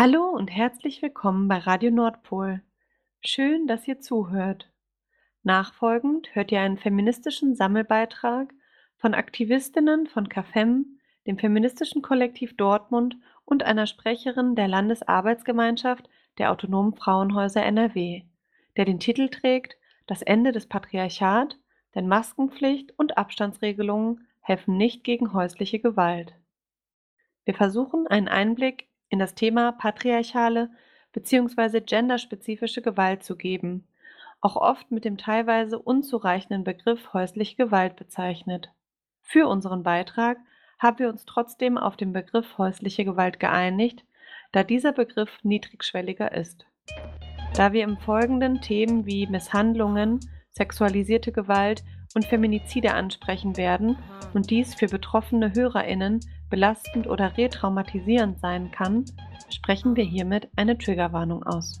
Hallo und herzlich willkommen bei Radio Nordpol. Schön, dass ihr zuhört. Nachfolgend hört ihr einen feministischen Sammelbeitrag von Aktivistinnen von CAFEM, dem feministischen Kollektiv Dortmund und einer Sprecherin der Landesarbeitsgemeinschaft der Autonomen Frauenhäuser NRW, der den Titel trägt Das Ende des Patriarchat, denn Maskenpflicht und Abstandsregelungen helfen nicht gegen häusliche Gewalt. Wir versuchen einen Einblick in das Thema patriarchale bzw. genderspezifische Gewalt zu geben, auch oft mit dem teilweise unzureichenden Begriff häusliche Gewalt bezeichnet. Für unseren Beitrag haben wir uns trotzdem auf den Begriff häusliche Gewalt geeinigt, da dieser Begriff niedrigschwelliger ist. Da wir im Folgenden Themen wie Misshandlungen, sexualisierte Gewalt und Feminizide ansprechen werden und dies für betroffene Hörerinnen belastend oder retraumatisierend sein kann, sprechen wir hiermit eine Triggerwarnung aus.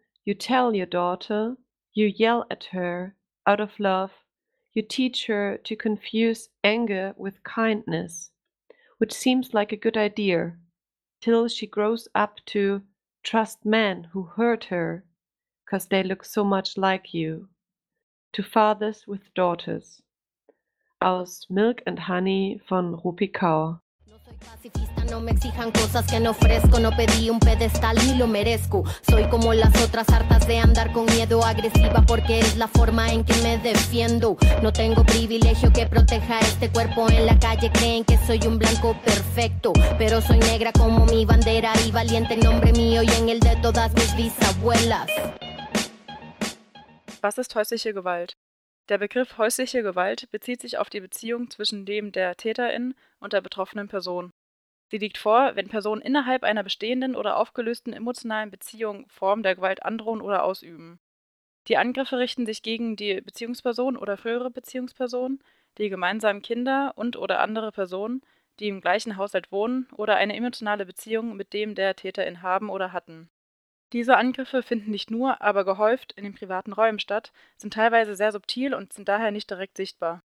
you tell your daughter, you yell at her out of love, you teach her to confuse anger with kindness, which seems like a good idea. till she grows up to trust men who hurt her, 'cause they look so much like you. To Fathers with Daughters aus Milk and Honey von Rupi Kaur. Pacifista, no me exijan cosas que no ofrezco. No pedí un pedestal ni lo merezco. Soy como las otras hartas de andar con miedo agresiva porque es la forma en que me defiendo. No tengo privilegio que proteja este cuerpo en la calle. Creen que soy un blanco perfecto, pero soy negra como mi bandera y valiente en nombre mío y en el de todas mis bisabuelas. Was ist häusliche Gewalt? Der Begriff häusliche Gewalt bezieht sich auf die Beziehung zwischen dem der Täterin und der betroffenen Person. Sie liegt vor, wenn Personen innerhalb einer bestehenden oder aufgelösten emotionalen Beziehung Formen der Gewalt androhen oder ausüben. Die Angriffe richten sich gegen die Beziehungsperson oder frühere Beziehungsperson, die gemeinsamen Kinder und/oder andere Personen, die im gleichen Haushalt wohnen oder eine emotionale Beziehung mit dem der Täterin haben oder hatten diese Angriffe finden nicht nur, aber gehäuft in den privaten Räumen statt, sind teilweise sehr subtil und sind daher nicht direkt sichtbar.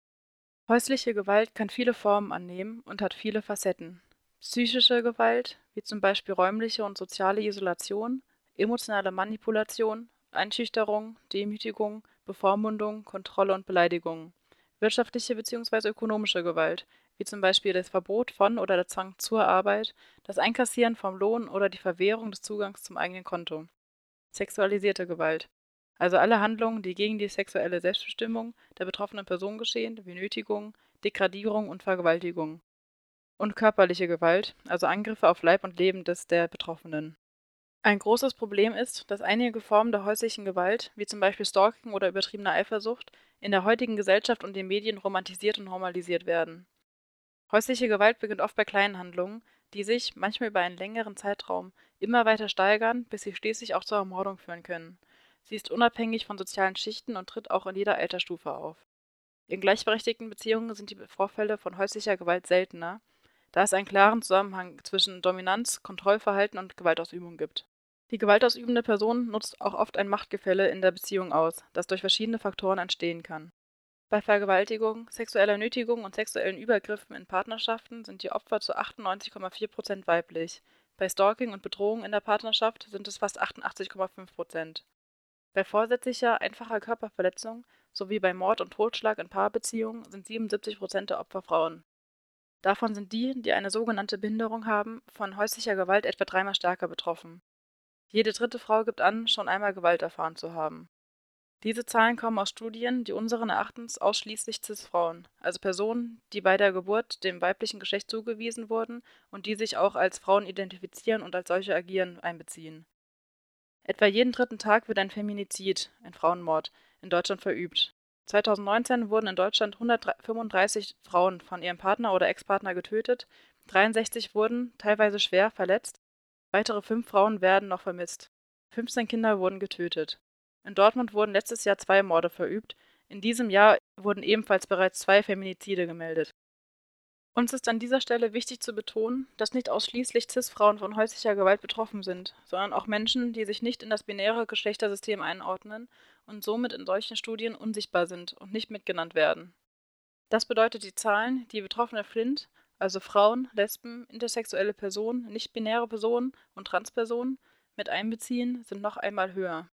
Häusliche Gewalt kann viele Formen annehmen und hat viele Facetten. Psychische Gewalt, wie zum Beispiel räumliche und soziale Isolation, emotionale Manipulation, Einschüchterung, Demütigung, Bevormundung, Kontrolle und Beleidigung. Wirtschaftliche bzw. ökonomische Gewalt, wie zum Beispiel das Verbot von oder der Zwang zur Arbeit, das Einkassieren vom Lohn oder die Verwehrung des Zugangs zum eigenen Konto. Sexualisierte Gewalt, also alle Handlungen, die gegen die sexuelle Selbstbestimmung der betroffenen Person geschehen, wie Nötigung, Degradierung und Vergewaltigung. Und körperliche Gewalt, also Angriffe auf Leib und Leben des der Betroffenen. Ein großes Problem ist, dass einige Formen der häuslichen Gewalt, wie zum Beispiel Stalking oder übertriebene Eifersucht, in der heutigen Gesellschaft und den Medien romantisiert und normalisiert werden. Häusliche Gewalt beginnt oft bei kleinen Handlungen, die sich, manchmal über einen längeren Zeitraum, immer weiter steigern, bis sie schließlich auch zur Ermordung führen können. Sie ist unabhängig von sozialen Schichten und tritt auch in jeder Altersstufe auf. In gleichberechtigten Beziehungen sind die Vorfälle von häuslicher Gewalt seltener, da es einen klaren Zusammenhang zwischen Dominanz, Kontrollverhalten und Gewaltausübung gibt. Die gewaltausübende Person nutzt auch oft ein Machtgefälle in der Beziehung aus, das durch verschiedene Faktoren entstehen kann. Bei Vergewaltigung, sexueller Nötigung und sexuellen Übergriffen in Partnerschaften sind die Opfer zu 98,4 Prozent weiblich, bei Stalking und Bedrohung in der Partnerschaft sind es fast 88,5 Prozent. Bei vorsätzlicher, einfacher Körperverletzung sowie bei Mord und Totschlag in Paarbeziehungen sind 77 Prozent der Opfer Frauen. Davon sind die, die eine sogenannte Behinderung haben, von häuslicher Gewalt etwa dreimal stärker betroffen. Jede dritte Frau gibt an, schon einmal Gewalt erfahren zu haben. Diese Zahlen kommen aus Studien, die unseren Erachtens ausschließlich Cis-Frauen, also Personen, die bei der Geburt dem weiblichen Geschlecht zugewiesen wurden und die sich auch als Frauen identifizieren und als solche agieren, einbeziehen. Etwa jeden dritten Tag wird ein Feminizid, ein Frauenmord, in Deutschland verübt. 2019 wurden in Deutschland 135 Frauen von ihrem Partner oder Ex-Partner getötet, 63 wurden, teilweise schwer, verletzt, weitere fünf Frauen werden noch vermisst. 15 Kinder wurden getötet. In Dortmund wurden letztes Jahr zwei Morde verübt, in diesem Jahr wurden ebenfalls bereits zwei Feminizide gemeldet. Uns ist an dieser Stelle wichtig zu betonen, dass nicht ausschließlich CIS-Frauen von häuslicher Gewalt betroffen sind, sondern auch Menschen, die sich nicht in das binäre Geschlechtersystem einordnen und somit in solchen Studien unsichtbar sind und nicht mitgenannt werden. Das bedeutet, die Zahlen, die betroffene Flint, also Frauen, Lesben, intersexuelle Personen, nicht-binäre Personen und Transpersonen, mit einbeziehen, sind noch einmal höher.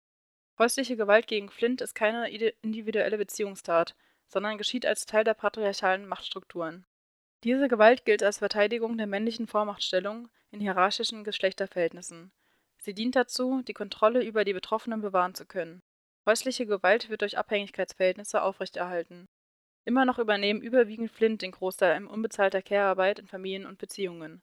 Häusliche Gewalt gegen Flint ist keine individuelle Beziehungstat, sondern geschieht als Teil der patriarchalen Machtstrukturen. Diese Gewalt gilt als Verteidigung der männlichen Vormachtstellung in hierarchischen Geschlechterverhältnissen. Sie dient dazu, die Kontrolle über die Betroffenen bewahren zu können. Häusliche Gewalt wird durch Abhängigkeitsverhältnisse aufrechterhalten. Immer noch übernehmen überwiegend Flint den Großteil unbezahlter Care-Arbeit in Familien und Beziehungen.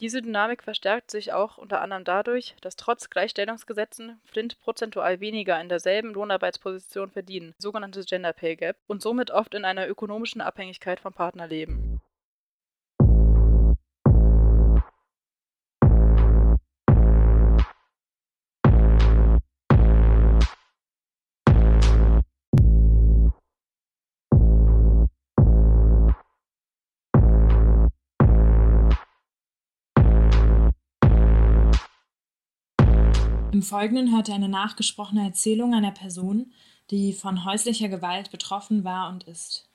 Diese Dynamik verstärkt sich auch unter anderem dadurch, dass trotz Gleichstellungsgesetzen Flint prozentual weniger in derselben Lohnarbeitsposition verdienen, sogenanntes Gender Pay Gap, und somit oft in einer ökonomischen Abhängigkeit vom Partner leben. Im Folgenden hört ihr eine nachgesprochene Erzählung einer Person, die von häuslicher Gewalt betroffen war und ist.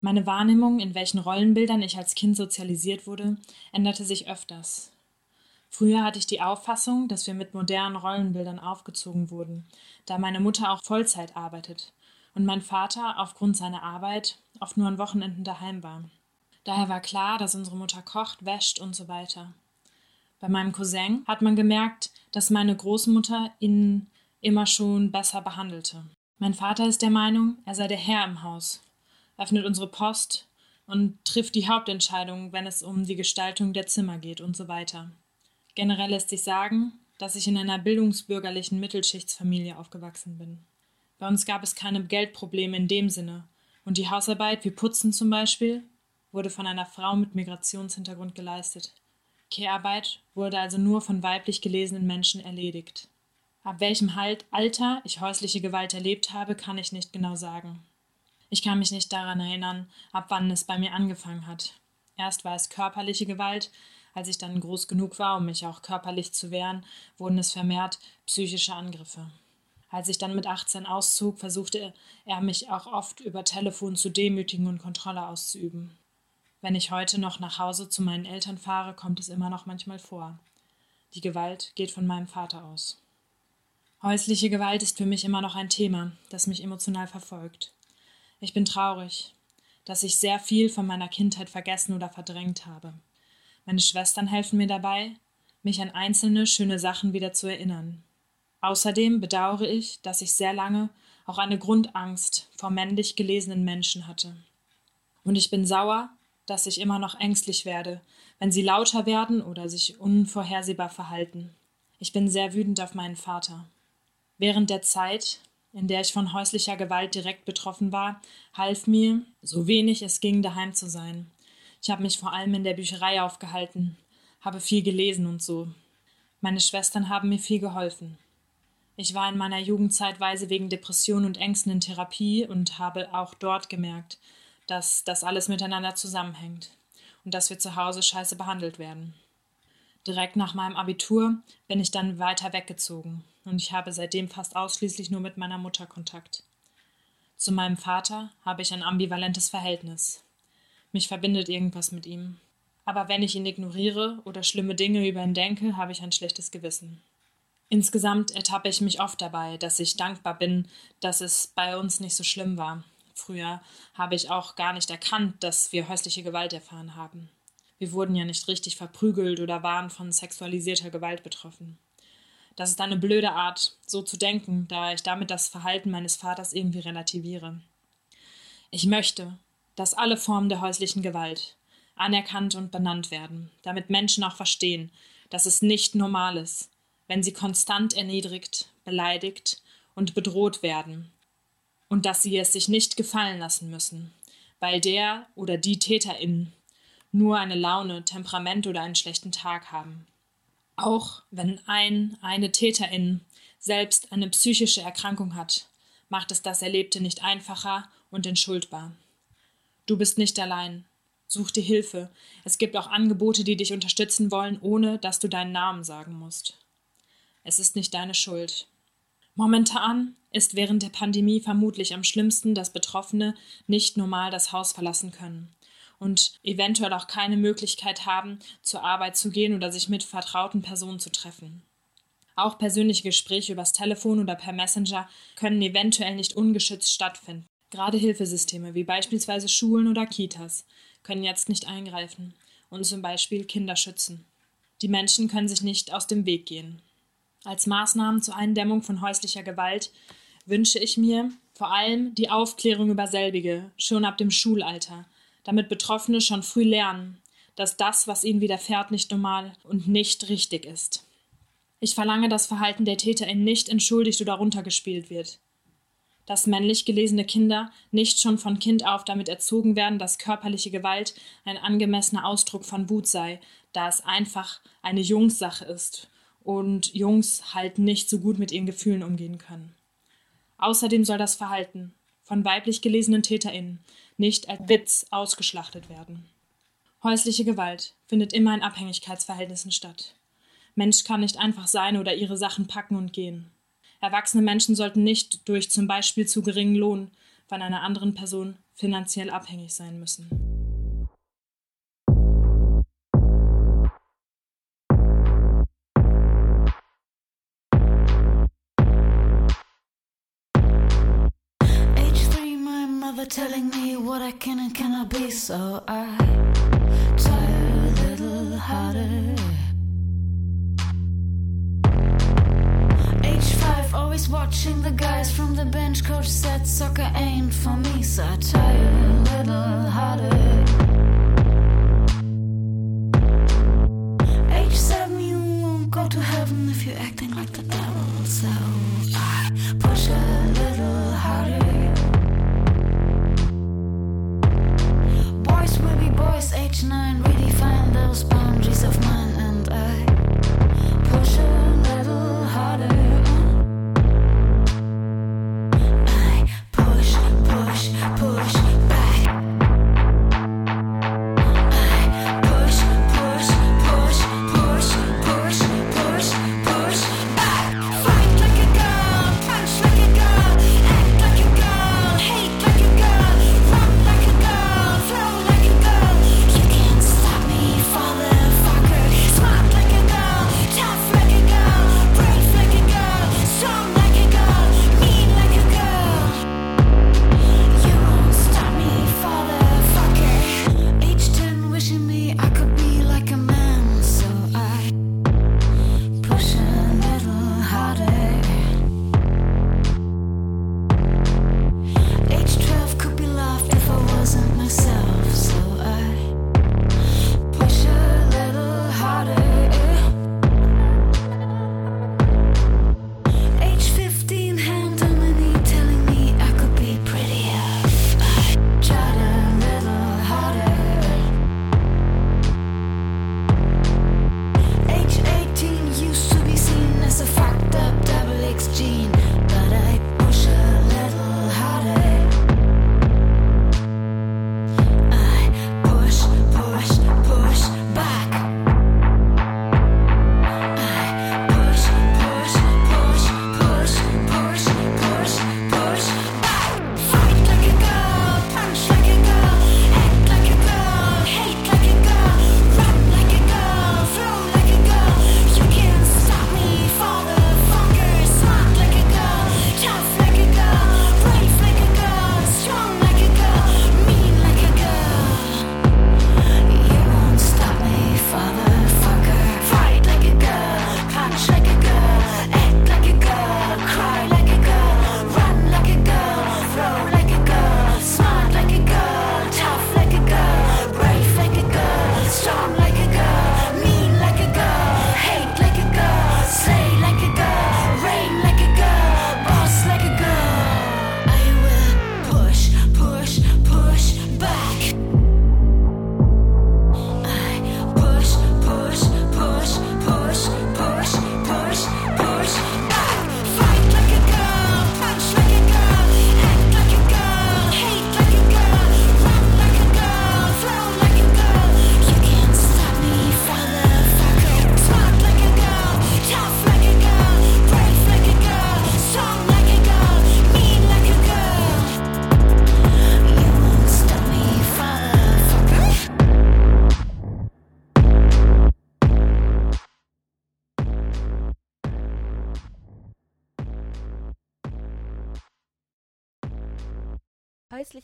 Meine Wahrnehmung, in welchen Rollenbildern ich als Kind sozialisiert wurde, änderte sich öfters. Früher hatte ich die Auffassung, dass wir mit modernen Rollenbildern aufgezogen wurden, da meine Mutter auch Vollzeit arbeitet und mein Vater aufgrund seiner Arbeit oft nur an Wochenenden daheim war. Daher war klar, dass unsere Mutter kocht, wäscht und so weiter. Bei meinem Cousin hat man gemerkt, dass meine Großmutter ihn immer schon besser behandelte. Mein Vater ist der Meinung, er sei der Herr im Haus, öffnet unsere Post und trifft die Hauptentscheidung, wenn es um die Gestaltung der Zimmer geht und so weiter. Generell lässt sich sagen, dass ich in einer bildungsbürgerlichen Mittelschichtsfamilie aufgewachsen bin. Bei uns gab es keine Geldprobleme in dem Sinne, und die Hausarbeit, wie Putzen zum Beispiel, wurde von einer Frau mit Migrationshintergrund geleistet. Kehrarbeit wurde also nur von weiblich gelesenen Menschen erledigt. Ab welchem halt Alter ich häusliche Gewalt erlebt habe, kann ich nicht genau sagen. Ich kann mich nicht daran erinnern, ab wann es bei mir angefangen hat. Erst war es körperliche Gewalt, als ich dann groß genug war, um mich auch körperlich zu wehren, wurden es vermehrt psychische Angriffe. Als ich dann mit 18 auszog, versuchte er mich auch oft über Telefon zu demütigen und Kontrolle auszuüben. Wenn ich heute noch nach Hause zu meinen Eltern fahre, kommt es immer noch manchmal vor. Die Gewalt geht von meinem Vater aus. Häusliche Gewalt ist für mich immer noch ein Thema, das mich emotional verfolgt. Ich bin traurig, dass ich sehr viel von meiner Kindheit vergessen oder verdrängt habe. Meine Schwestern helfen mir dabei, mich an einzelne schöne Sachen wieder zu erinnern. Außerdem bedauere ich, dass ich sehr lange auch eine Grundangst vor männlich gelesenen Menschen hatte. Und ich bin sauer, dass ich immer noch ängstlich werde, wenn sie lauter werden oder sich unvorhersehbar verhalten. Ich bin sehr wütend auf meinen Vater. Während der Zeit, in der ich von häuslicher Gewalt direkt betroffen war, half mir, so wenig es ging, daheim zu sein. Ich habe mich vor allem in der Bücherei aufgehalten, habe viel gelesen und so. Meine Schwestern haben mir viel geholfen. Ich war in meiner Jugend zeitweise wegen Depression und Ängsten in Therapie und habe auch dort gemerkt, dass das alles miteinander zusammenhängt und dass wir zu Hause scheiße behandelt werden. Direkt nach meinem Abitur bin ich dann weiter weggezogen und ich habe seitdem fast ausschließlich nur mit meiner Mutter Kontakt. Zu meinem Vater habe ich ein ambivalentes Verhältnis. Mich verbindet irgendwas mit ihm. Aber wenn ich ihn ignoriere oder schlimme Dinge über ihn denke, habe ich ein schlechtes Gewissen. Insgesamt ertappe ich mich oft dabei, dass ich dankbar bin, dass es bei uns nicht so schlimm war Früher habe ich auch gar nicht erkannt, dass wir häusliche Gewalt erfahren haben. Wir wurden ja nicht richtig verprügelt oder waren von sexualisierter Gewalt betroffen. Das ist eine blöde Art, so zu denken, da ich damit das Verhalten meines Vaters irgendwie relativiere. Ich möchte, dass alle Formen der häuslichen Gewalt anerkannt und benannt werden, damit Menschen auch verstehen, dass es nicht normal ist, wenn sie konstant erniedrigt, beleidigt und bedroht werden und dass sie es sich nicht gefallen lassen müssen, weil der oder die TäterInnen nur eine Laune, Temperament oder einen schlechten Tag haben. Auch wenn ein, eine Täterin selbst eine psychische Erkrankung hat, macht es das Erlebte nicht einfacher und entschuldbar. Du bist nicht allein. Such dir Hilfe. Es gibt auch Angebote, die dich unterstützen wollen, ohne dass du deinen Namen sagen musst. Es ist nicht deine Schuld. Momentan ist während der Pandemie vermutlich am schlimmsten, dass Betroffene nicht normal das Haus verlassen können und eventuell auch keine Möglichkeit haben, zur Arbeit zu gehen oder sich mit vertrauten Personen zu treffen. Auch persönliche Gespräche übers Telefon oder per Messenger können eventuell nicht ungeschützt stattfinden. Gerade Hilfesysteme wie beispielsweise Schulen oder Kitas können jetzt nicht eingreifen und zum Beispiel Kinder schützen. Die Menschen können sich nicht aus dem Weg gehen. Als Maßnahmen zur Eindämmung von häuslicher Gewalt wünsche ich mir vor allem die Aufklärung über selbige, schon ab dem Schulalter, damit Betroffene schon früh lernen, dass das, was ihnen widerfährt, nicht normal und nicht richtig ist. Ich verlange, dass Verhalten der TäterInnen nicht entschuldigt oder runtergespielt wird. Dass männlich gelesene Kinder nicht schon von Kind auf damit erzogen werden, dass körperliche Gewalt ein angemessener Ausdruck von Wut sei, da es einfach eine Jungssache ist und Jungs halt nicht so gut mit ihren Gefühlen umgehen können. Außerdem soll das Verhalten von weiblich gelesenen TäterInnen nicht als Witz ausgeschlachtet werden. Häusliche Gewalt findet immer in Abhängigkeitsverhältnissen statt. Mensch kann nicht einfach sein oder ihre Sachen packen und gehen. Erwachsene Menschen sollten nicht durch zum Beispiel zu geringen Lohn von einer anderen Person finanziell abhängig sein müssen. Telling me what I can and cannot be, so I try a little harder. H5, always watching the guys from the bench. Coach said soccer ain't for me, so I try a little harder. Age seven, you won't go to heaven if you're acting like the devil, so those boundaries of mine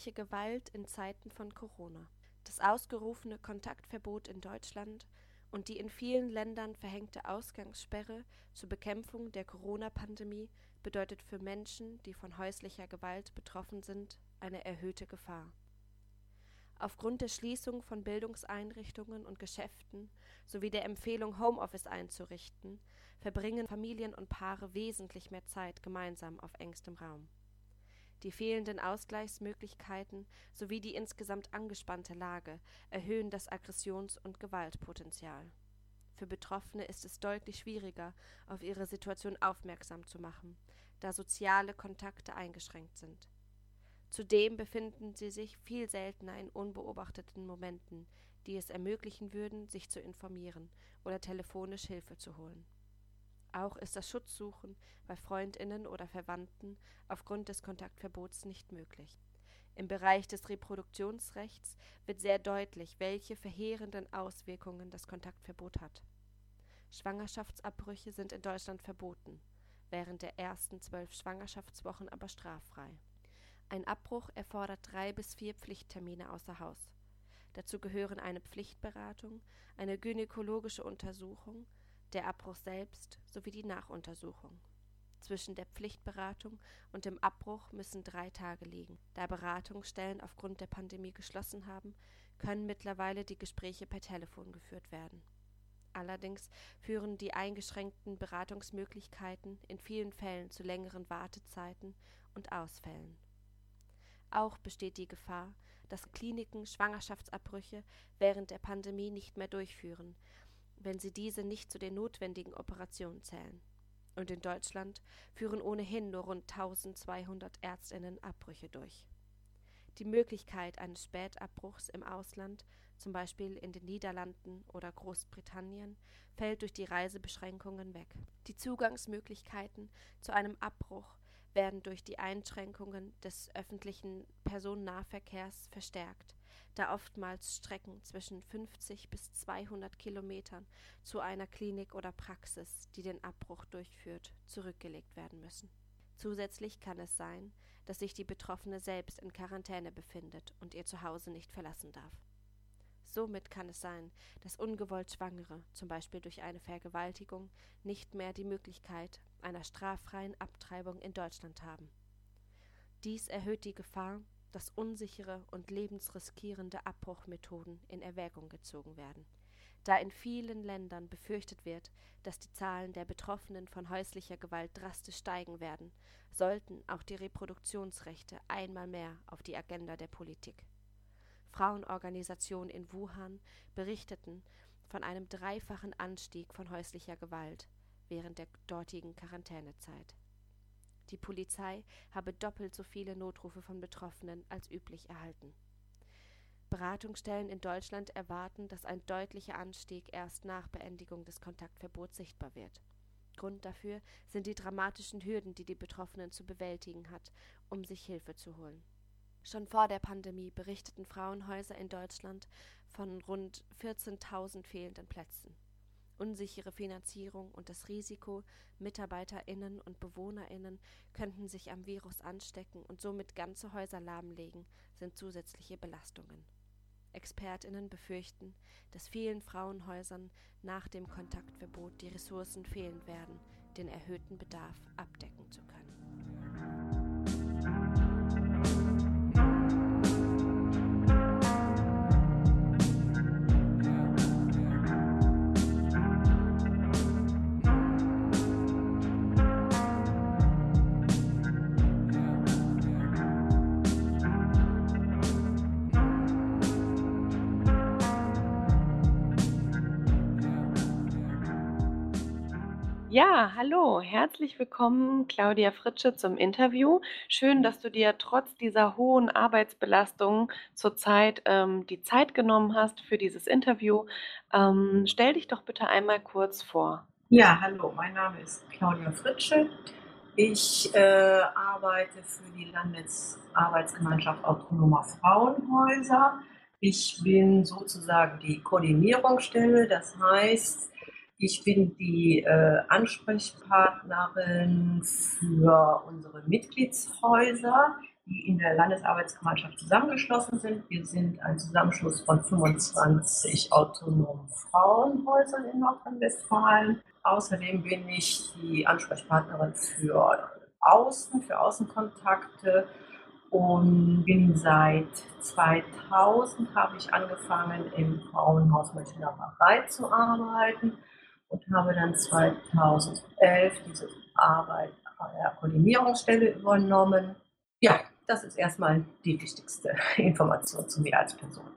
Häusliche Gewalt in Zeiten von Corona. Das ausgerufene Kontaktverbot in Deutschland und die in vielen Ländern verhängte Ausgangssperre zur Bekämpfung der Corona-Pandemie bedeutet für Menschen, die von häuslicher Gewalt betroffen sind, eine erhöhte Gefahr. Aufgrund der Schließung von Bildungseinrichtungen und Geschäften sowie der Empfehlung, Homeoffice einzurichten, verbringen Familien und Paare wesentlich mehr Zeit gemeinsam auf engstem Raum. Die fehlenden Ausgleichsmöglichkeiten sowie die insgesamt angespannte Lage erhöhen das Aggressions- und Gewaltpotenzial. Für Betroffene ist es deutlich schwieriger, auf ihre Situation aufmerksam zu machen, da soziale Kontakte eingeschränkt sind. Zudem befinden sie sich viel seltener in unbeobachteten Momenten, die es ermöglichen würden, sich zu informieren oder telefonisch Hilfe zu holen. Auch ist das Schutzsuchen bei Freundinnen oder Verwandten aufgrund des Kontaktverbots nicht möglich. Im Bereich des Reproduktionsrechts wird sehr deutlich, welche verheerenden Auswirkungen das Kontaktverbot hat. Schwangerschaftsabbrüche sind in Deutschland verboten, während der ersten zwölf Schwangerschaftswochen aber straffrei. Ein Abbruch erfordert drei bis vier Pflichttermine außer Haus. Dazu gehören eine Pflichtberatung, eine gynäkologische Untersuchung, der Abbruch selbst sowie die Nachuntersuchung. Zwischen der Pflichtberatung und dem Abbruch müssen drei Tage liegen. Da Beratungsstellen aufgrund der Pandemie geschlossen haben, können mittlerweile die Gespräche per Telefon geführt werden. Allerdings führen die eingeschränkten Beratungsmöglichkeiten in vielen Fällen zu längeren Wartezeiten und Ausfällen. Auch besteht die Gefahr, dass Kliniken Schwangerschaftsabbrüche während der Pandemie nicht mehr durchführen, wenn sie diese nicht zu den notwendigen Operationen zählen. Und in Deutschland führen ohnehin nur rund 1200 Ärztinnen Abbrüche durch. Die Möglichkeit eines Spätabbruchs im Ausland, zum Beispiel in den Niederlanden oder Großbritannien, fällt durch die Reisebeschränkungen weg. Die Zugangsmöglichkeiten zu einem Abbruch werden durch die Einschränkungen des öffentlichen Personennahverkehrs verstärkt, da oftmals Strecken zwischen 50 bis 200 Kilometern zu einer Klinik oder Praxis, die den Abbruch durchführt, zurückgelegt werden müssen. Zusätzlich kann es sein, dass sich die Betroffene selbst in Quarantäne befindet und ihr Zuhause nicht verlassen darf. Somit kann es sein, dass ungewollt Schwangere, zum Beispiel durch eine Vergewaltigung, nicht mehr die Möglichkeit einer straffreien Abtreibung in Deutschland haben. Dies erhöht die Gefahr, dass unsichere und lebensriskierende Abbruchmethoden in Erwägung gezogen werden. Da in vielen Ländern befürchtet wird, dass die Zahlen der Betroffenen von häuslicher Gewalt drastisch steigen werden, sollten auch die Reproduktionsrechte einmal mehr auf die Agenda der Politik. Frauenorganisationen in Wuhan berichteten von einem dreifachen Anstieg von häuslicher Gewalt während der dortigen Quarantänezeit. Die Polizei habe doppelt so viele Notrufe von Betroffenen als üblich erhalten. Beratungsstellen in Deutschland erwarten, dass ein deutlicher Anstieg erst nach Beendigung des Kontaktverbots sichtbar wird. Grund dafür sind die dramatischen Hürden, die die Betroffenen zu bewältigen hat, um sich Hilfe zu holen. Schon vor der Pandemie berichteten Frauenhäuser in Deutschland von rund 14.000 fehlenden Plätzen. Unsichere Finanzierung und das Risiko, Mitarbeiterinnen und Bewohnerinnen könnten sich am Virus anstecken und somit ganze Häuser lahmlegen, sind zusätzliche Belastungen. Expertinnen befürchten, dass vielen Frauenhäusern nach dem Kontaktverbot die Ressourcen fehlen werden, den erhöhten Bedarf abdecken zu können. Ja, hallo, herzlich willkommen, Claudia Fritsche, zum Interview. Schön, dass du dir trotz dieser hohen Arbeitsbelastung zurzeit ähm, die Zeit genommen hast für dieses Interview. Ähm, stell dich doch bitte einmal kurz vor. Ja, hallo, mein Name ist Claudia Fritsche. Ich äh, arbeite für die Landesarbeitsgemeinschaft Autonomer Frauenhäuser. Ich bin sozusagen die Koordinierungsstelle, das heißt, ich bin die äh, Ansprechpartnerin für unsere Mitgliedshäuser die in der Landesarbeitsgemeinschaft zusammengeschlossen sind. Wir sind ein Zusammenschluss von 25 autonomen Frauenhäusern in Nordrhein-Westfalen. Außerdem bin ich die Ansprechpartnerin für Außen, für Außenkontakte und bin seit 2000 habe ich angefangen im Frauenhaus Mönchengladbach zu arbeiten und habe dann 2011 diese Arbeit an der Koordinierungsstelle übernommen. Ja, das ist erstmal die wichtigste Information zu mir als Person.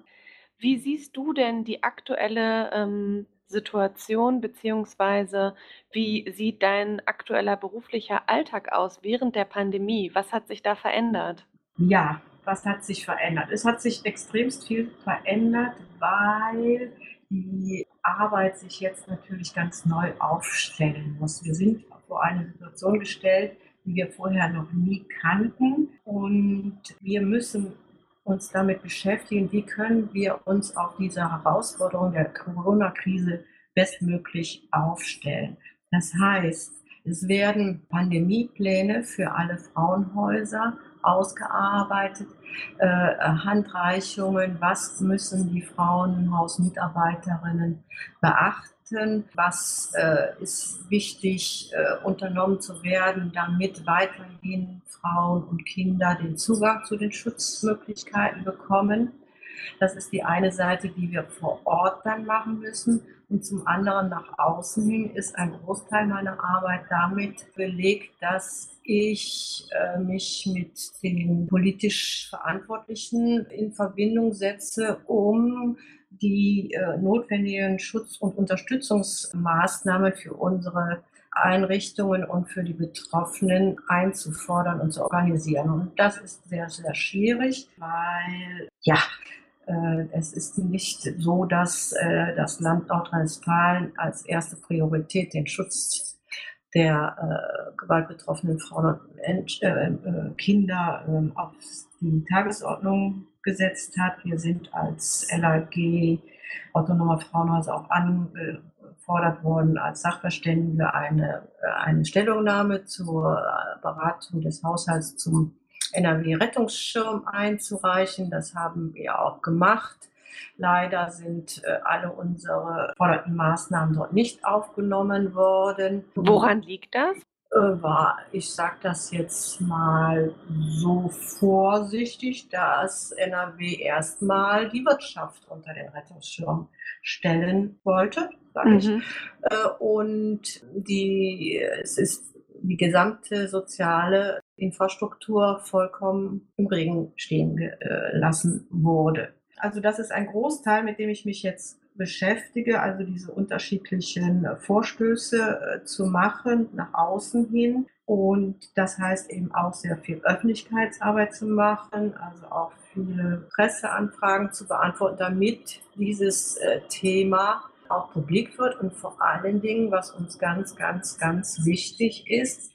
Wie siehst du denn die aktuelle ähm, Situation, beziehungsweise wie sieht dein aktueller beruflicher Alltag aus während der Pandemie? Was hat sich da verändert? Ja, was hat sich verändert? Es hat sich extremst viel verändert, weil die Arbeit sich jetzt natürlich ganz neu aufstellen muss. Wir sind vor eine Situation gestellt, die wir vorher noch nie kannten und wir müssen uns damit beschäftigen, wie können wir uns auf diese Herausforderung der Corona-Krise bestmöglich aufstellen. Das heißt, es werden Pandemiepläne für alle Frauenhäuser ausgearbeitet, äh, Handreichungen, was müssen die Frauenhausmitarbeiterinnen beachten, was äh, ist wichtig äh, unternommen zu werden, damit weiterhin Frauen und Kinder den Zugang zu den Schutzmöglichkeiten bekommen. Das ist die eine Seite, die wir vor Ort dann machen müssen. Und zum anderen nach außen hin ist ein Großteil meiner Arbeit damit belegt, dass ich äh, mich mit den politisch Verantwortlichen in Verbindung setze, um die äh, notwendigen Schutz- und Unterstützungsmaßnahmen für unsere Einrichtungen und für die Betroffenen einzufordern und zu organisieren. Und das ist sehr, sehr schwierig, weil ja, es ist nicht so, dass äh, das Land Nordrhein-Westfalen als erste Priorität den Schutz der äh, gewaltbetroffenen Frauen und äh, äh, Kinder ähm, auf die Tagesordnung gesetzt hat. Wir sind als LAG autonomer Frauenhäuser auch angefordert worden, als Sachverständige eine, eine Stellungnahme zur Beratung des Haushalts zum NRW-Rettungsschirm einzureichen. Das haben wir auch gemacht. Leider sind äh, alle unsere forderten Maßnahmen dort nicht aufgenommen worden. Woran liegt das? Äh, war, ich sage das jetzt mal so vorsichtig, dass NRW erstmal die Wirtschaft unter den Rettungsschirm stellen wollte, sage mhm. ich. Äh, und die, es ist die gesamte soziale Infrastruktur vollkommen im Regen stehen gelassen wurde. Also das ist ein Großteil, mit dem ich mich jetzt beschäftige, also diese unterschiedlichen Vorstöße äh, zu machen nach außen hin. Und das heißt eben auch sehr viel Öffentlichkeitsarbeit zu machen, also auch viele Presseanfragen zu beantworten, damit dieses äh, Thema auch publik wird und vor allen Dingen, was uns ganz, ganz, ganz wichtig ist,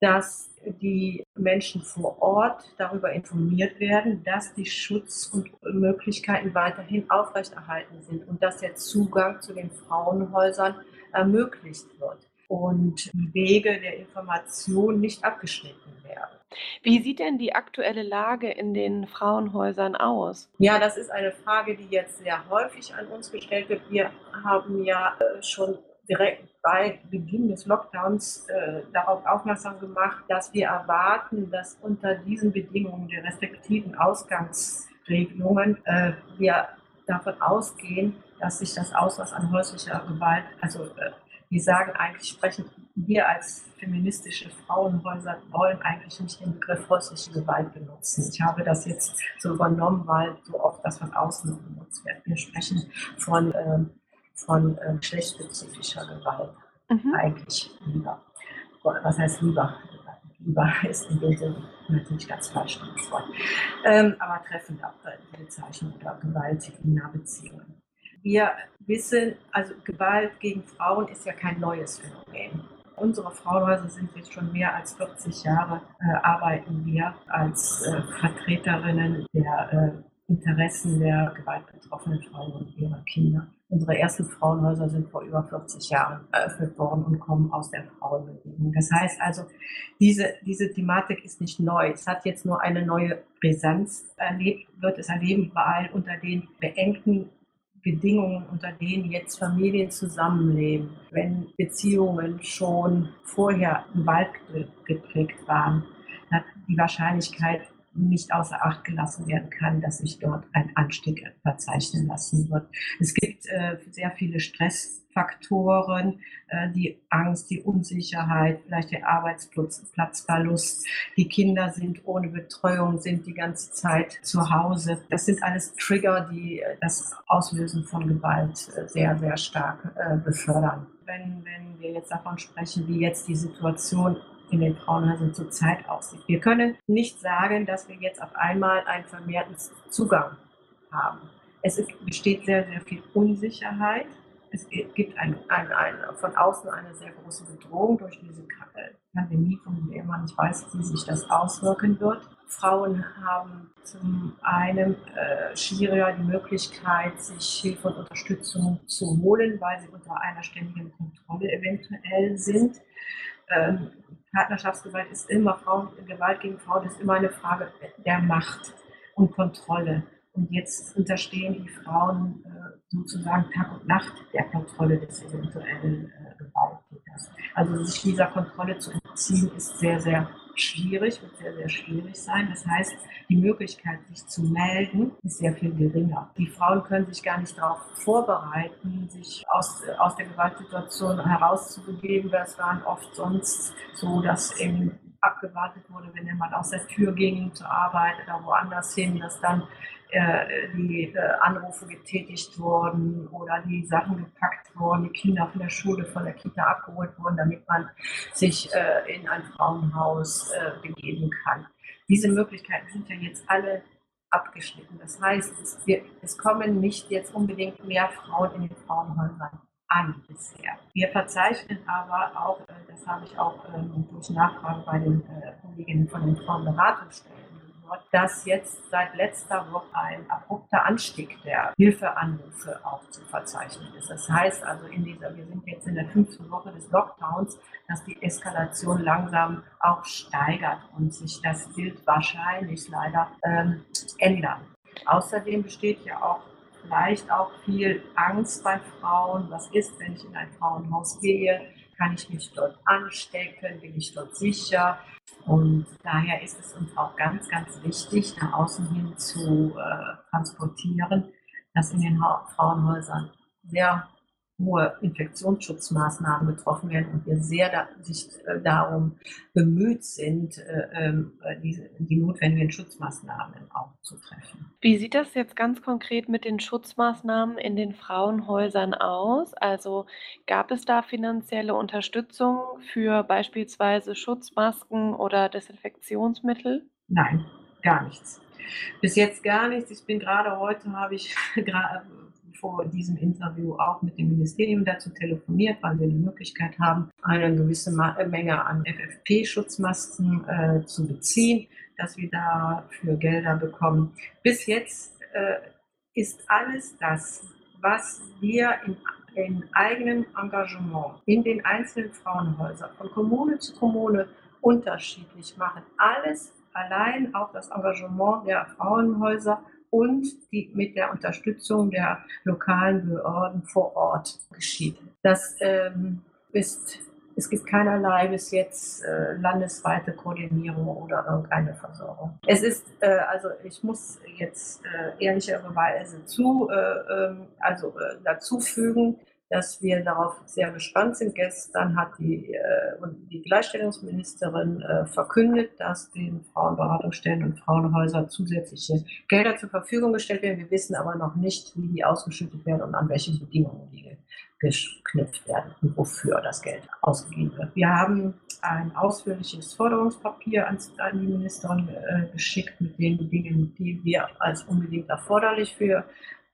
dass die Menschen vor Ort darüber informiert werden, dass die Schutzmöglichkeiten weiterhin aufrechterhalten sind und dass der Zugang zu den Frauenhäusern ermöglicht wird und die Wege der Information nicht abgeschnitten werden. Wie sieht denn die aktuelle Lage in den Frauenhäusern aus? Ja, das ist eine Frage, die jetzt sehr häufig an uns gestellt wird. Wir haben ja äh, schon direkt bei Beginn des Lockdowns äh, darauf aufmerksam gemacht, dass wir erwarten, dass unter diesen Bedingungen der restriktiven Ausgangsregelungen äh, wir davon ausgehen, dass sich das Ausmaß an häuslicher Gewalt, also äh, wir sagen eigentlich, sprechen wir als feministische Frauenhäuser wollen eigentlich nicht den Begriff häusliche Gewalt benutzen. Ich habe das jetzt so übernommen, weil so oft das von außen benutzt wird. Wir sprechen von ähm, von äh, geschlechtsspezifischer Gewalt mhm. eigentlich lieber. Was heißt lieber? Lieber ist in dem Sinne natürlich ganz falsch das Wort. Ähm, aber treffender die Bezeichnung oder Gewalt in Nahbeziehungen. Wir wissen, also Gewalt gegen Frauen ist ja kein neues Phänomen. Unsere Frauenhäuser sind jetzt schon mehr als 40 Jahre, äh, arbeiten wir als äh, Vertreterinnen der äh, Interessen der gewaltbetroffenen Frauen und ihrer Kinder. Unsere ersten Frauenhäuser sind vor über 40 Jahren eröffnet worden und kommen aus der Frauenbewegung. Das heißt also, diese, diese Thematik ist nicht neu. Es hat jetzt nur eine neue Brisanz erlebt, wird es erleben, weil unter den beengten Bedingungen, unter denen jetzt Familien zusammenleben, wenn Beziehungen schon vorher im Wald geprägt waren, hat die Wahrscheinlichkeit nicht außer Acht gelassen werden kann, dass sich dort ein Anstieg verzeichnen lassen wird. Es gibt äh, sehr viele Stressfaktoren, äh, die Angst, die Unsicherheit, vielleicht der Arbeitsplatzverlust. Die Kinder sind ohne Betreuung, sind die ganze Zeit zu Hause. Das sind alles Trigger, die äh, das Auslösen von Gewalt äh, sehr, sehr stark äh, befördern. Wenn, wenn wir jetzt davon sprechen, wie jetzt die Situation in den Frauenhäusern zurzeit aussieht. Wir können nicht sagen, dass wir jetzt auf einmal einen vermehrten Zugang haben. Es ist, besteht sehr, sehr viel Unsicherheit. Es gibt ein, ein, ein, von außen eine sehr große Bedrohung durch diese äh, Pandemie, von der man nicht weiß, wie sich das auswirken wird. Frauen haben zum einen äh, schwieriger die Möglichkeit, sich Hilfe und Unterstützung zu holen, weil sie unter einer ständigen Kontrolle eventuell sind. Ähm, Partnerschaftsgewalt ist immer Frauen, Gewalt gegen Frauen ist immer eine Frage der Macht und Kontrolle. Und jetzt unterstehen die Frauen äh, sozusagen Tag und Nacht der Kontrolle des eventuellen äh, Gewalttäters. Also sich dieser Kontrolle zu entziehen, ist sehr, sehr schwierig, wird sehr, sehr schwierig sein. Das heißt, die Möglichkeit, sich zu melden, ist sehr viel geringer. Die Frauen können sich gar nicht darauf vorbereiten, sich aus, aus der Gewaltsituation herauszubegeben. Das waren oft sonst so, dass eben abgewartet wurde, wenn jemand aus der Tür ging zur Arbeit oder woanders hin, dass dann äh, die äh, Anrufe getätigt wurden oder die Sachen gepackt wurden, die Kinder von der Schule, von der Kita abgeholt wurden, damit man sich äh, in ein Frauenhaus begeben kann. Diese Möglichkeiten sind ja jetzt alle abgeschnitten. Das heißt, es, wir, es kommen nicht jetzt unbedingt mehr Frauen in den Frauenhäusern an bisher. Wir verzeichnen aber auch, das habe ich auch ähm, durch Nachfragen bei den Kolleginnen von den Frauenberatungsstellen dass jetzt seit letzter Woche ein abrupter Anstieg der Hilfeanrufe auch zu verzeichnen ist. Das heißt also in dieser, wir sind jetzt in der fünften Woche des Lockdowns, dass die Eskalation langsam auch steigert und sich das Bild wahrscheinlich leider ähm, ändert. Außerdem besteht ja auch vielleicht auch viel Angst bei Frauen. Was ist, wenn ich in ein Frauenhaus gehe? Kann ich mich dort anstecken? Bin ich dort sicher? Und daher ist es uns auch ganz, ganz wichtig, nach außen hin zu äh, transportieren, dass in den Frauenhäusern sehr hohe Infektionsschutzmaßnahmen getroffen werden und wir sehr da, sich äh, darum bemüht sind, äh, ähm, äh, die, die notwendigen Schutzmaßnahmen auch zu treffen. Wie sieht das jetzt ganz konkret mit den Schutzmaßnahmen in den Frauenhäusern aus? Also gab es da finanzielle Unterstützung für beispielsweise Schutzmasken oder Desinfektionsmittel? Nein, gar nichts. Bis jetzt gar nichts. Ich bin gerade heute, habe ich vor diesem Interview auch mit dem Ministerium dazu telefoniert, weil wir die Möglichkeit haben, eine gewisse äh, Menge an FFP-Schutzmasken äh, zu beziehen, dass wir dafür Gelder bekommen. Bis jetzt äh, ist alles das, was wir in, in eigenem Engagement in den einzelnen Frauenhäusern von Kommune zu Kommune unterschiedlich machen, alles allein auf das Engagement der Frauenhäuser und die mit der Unterstützung der lokalen Behörden vor Ort geschieht. Das ähm, ist, es gibt keinerlei bis jetzt äh, landesweite Koordinierung oder irgendeine Versorgung. Es ist, äh, also ich muss jetzt äh, ehrlicherweise zu, äh, ähm, also äh, dazu fügen, dass wir darauf sehr gespannt sind. Gestern hat die, äh, die Gleichstellungsministerin äh, verkündet, dass den Frauenberatungsstellen und Frauenhäusern zusätzliche Gelder zur Verfügung gestellt werden. Wir wissen aber noch nicht, wie die ausgeschüttet werden und an welchen Bedingungen die geknüpft werden und wofür das Geld ausgegeben wird. Wir haben ein ausführliches Forderungspapier an, an die Ministerin äh, geschickt mit den Dingen, die wir als unbedingt erforderlich für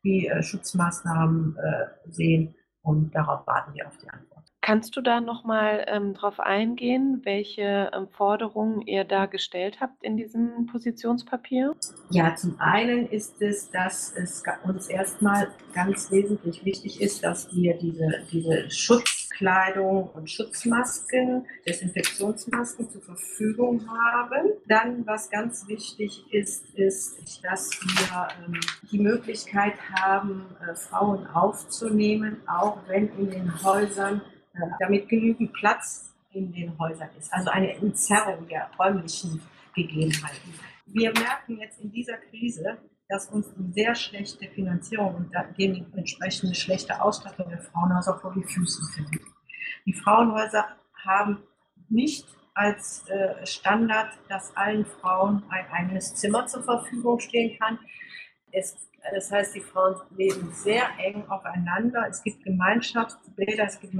die äh, Schutzmaßnahmen äh, sehen und darauf warten wir auf die Antwort. Kannst du da noch mal, ähm, drauf eingehen, welche, ähm, Forderungen ihr da gestellt habt in diesem Positionspapier? Ja, zum einen ist es, dass es uns erstmal ganz wesentlich wichtig ist, dass wir diese diese Schutzkleidung und Schutzmasken, Desinfektionsmasken zur Verfügung haben. Dann, was ganz wichtig ist, ist, dass wir, ähm, die Möglichkeit haben, äh, Frauen aufzunehmen, auch wenn in den Häusern damit genügend Platz in den Häusern ist. Also eine Entzerrung der räumlichen Gegebenheiten. Wir merken jetzt in dieser Krise, dass uns die sehr schlechte Finanzierung und dementsprechend eine schlechte Ausstattung der Frauenhäuser vor die Füße fällt. Die Frauenhäuser haben nicht als äh, Standard, dass allen Frauen ein eigenes Zimmer zur Verfügung stehen kann. Es das heißt, die Frauen leben sehr eng aufeinander. Es gibt Gemeinschaftsbäder, es gibt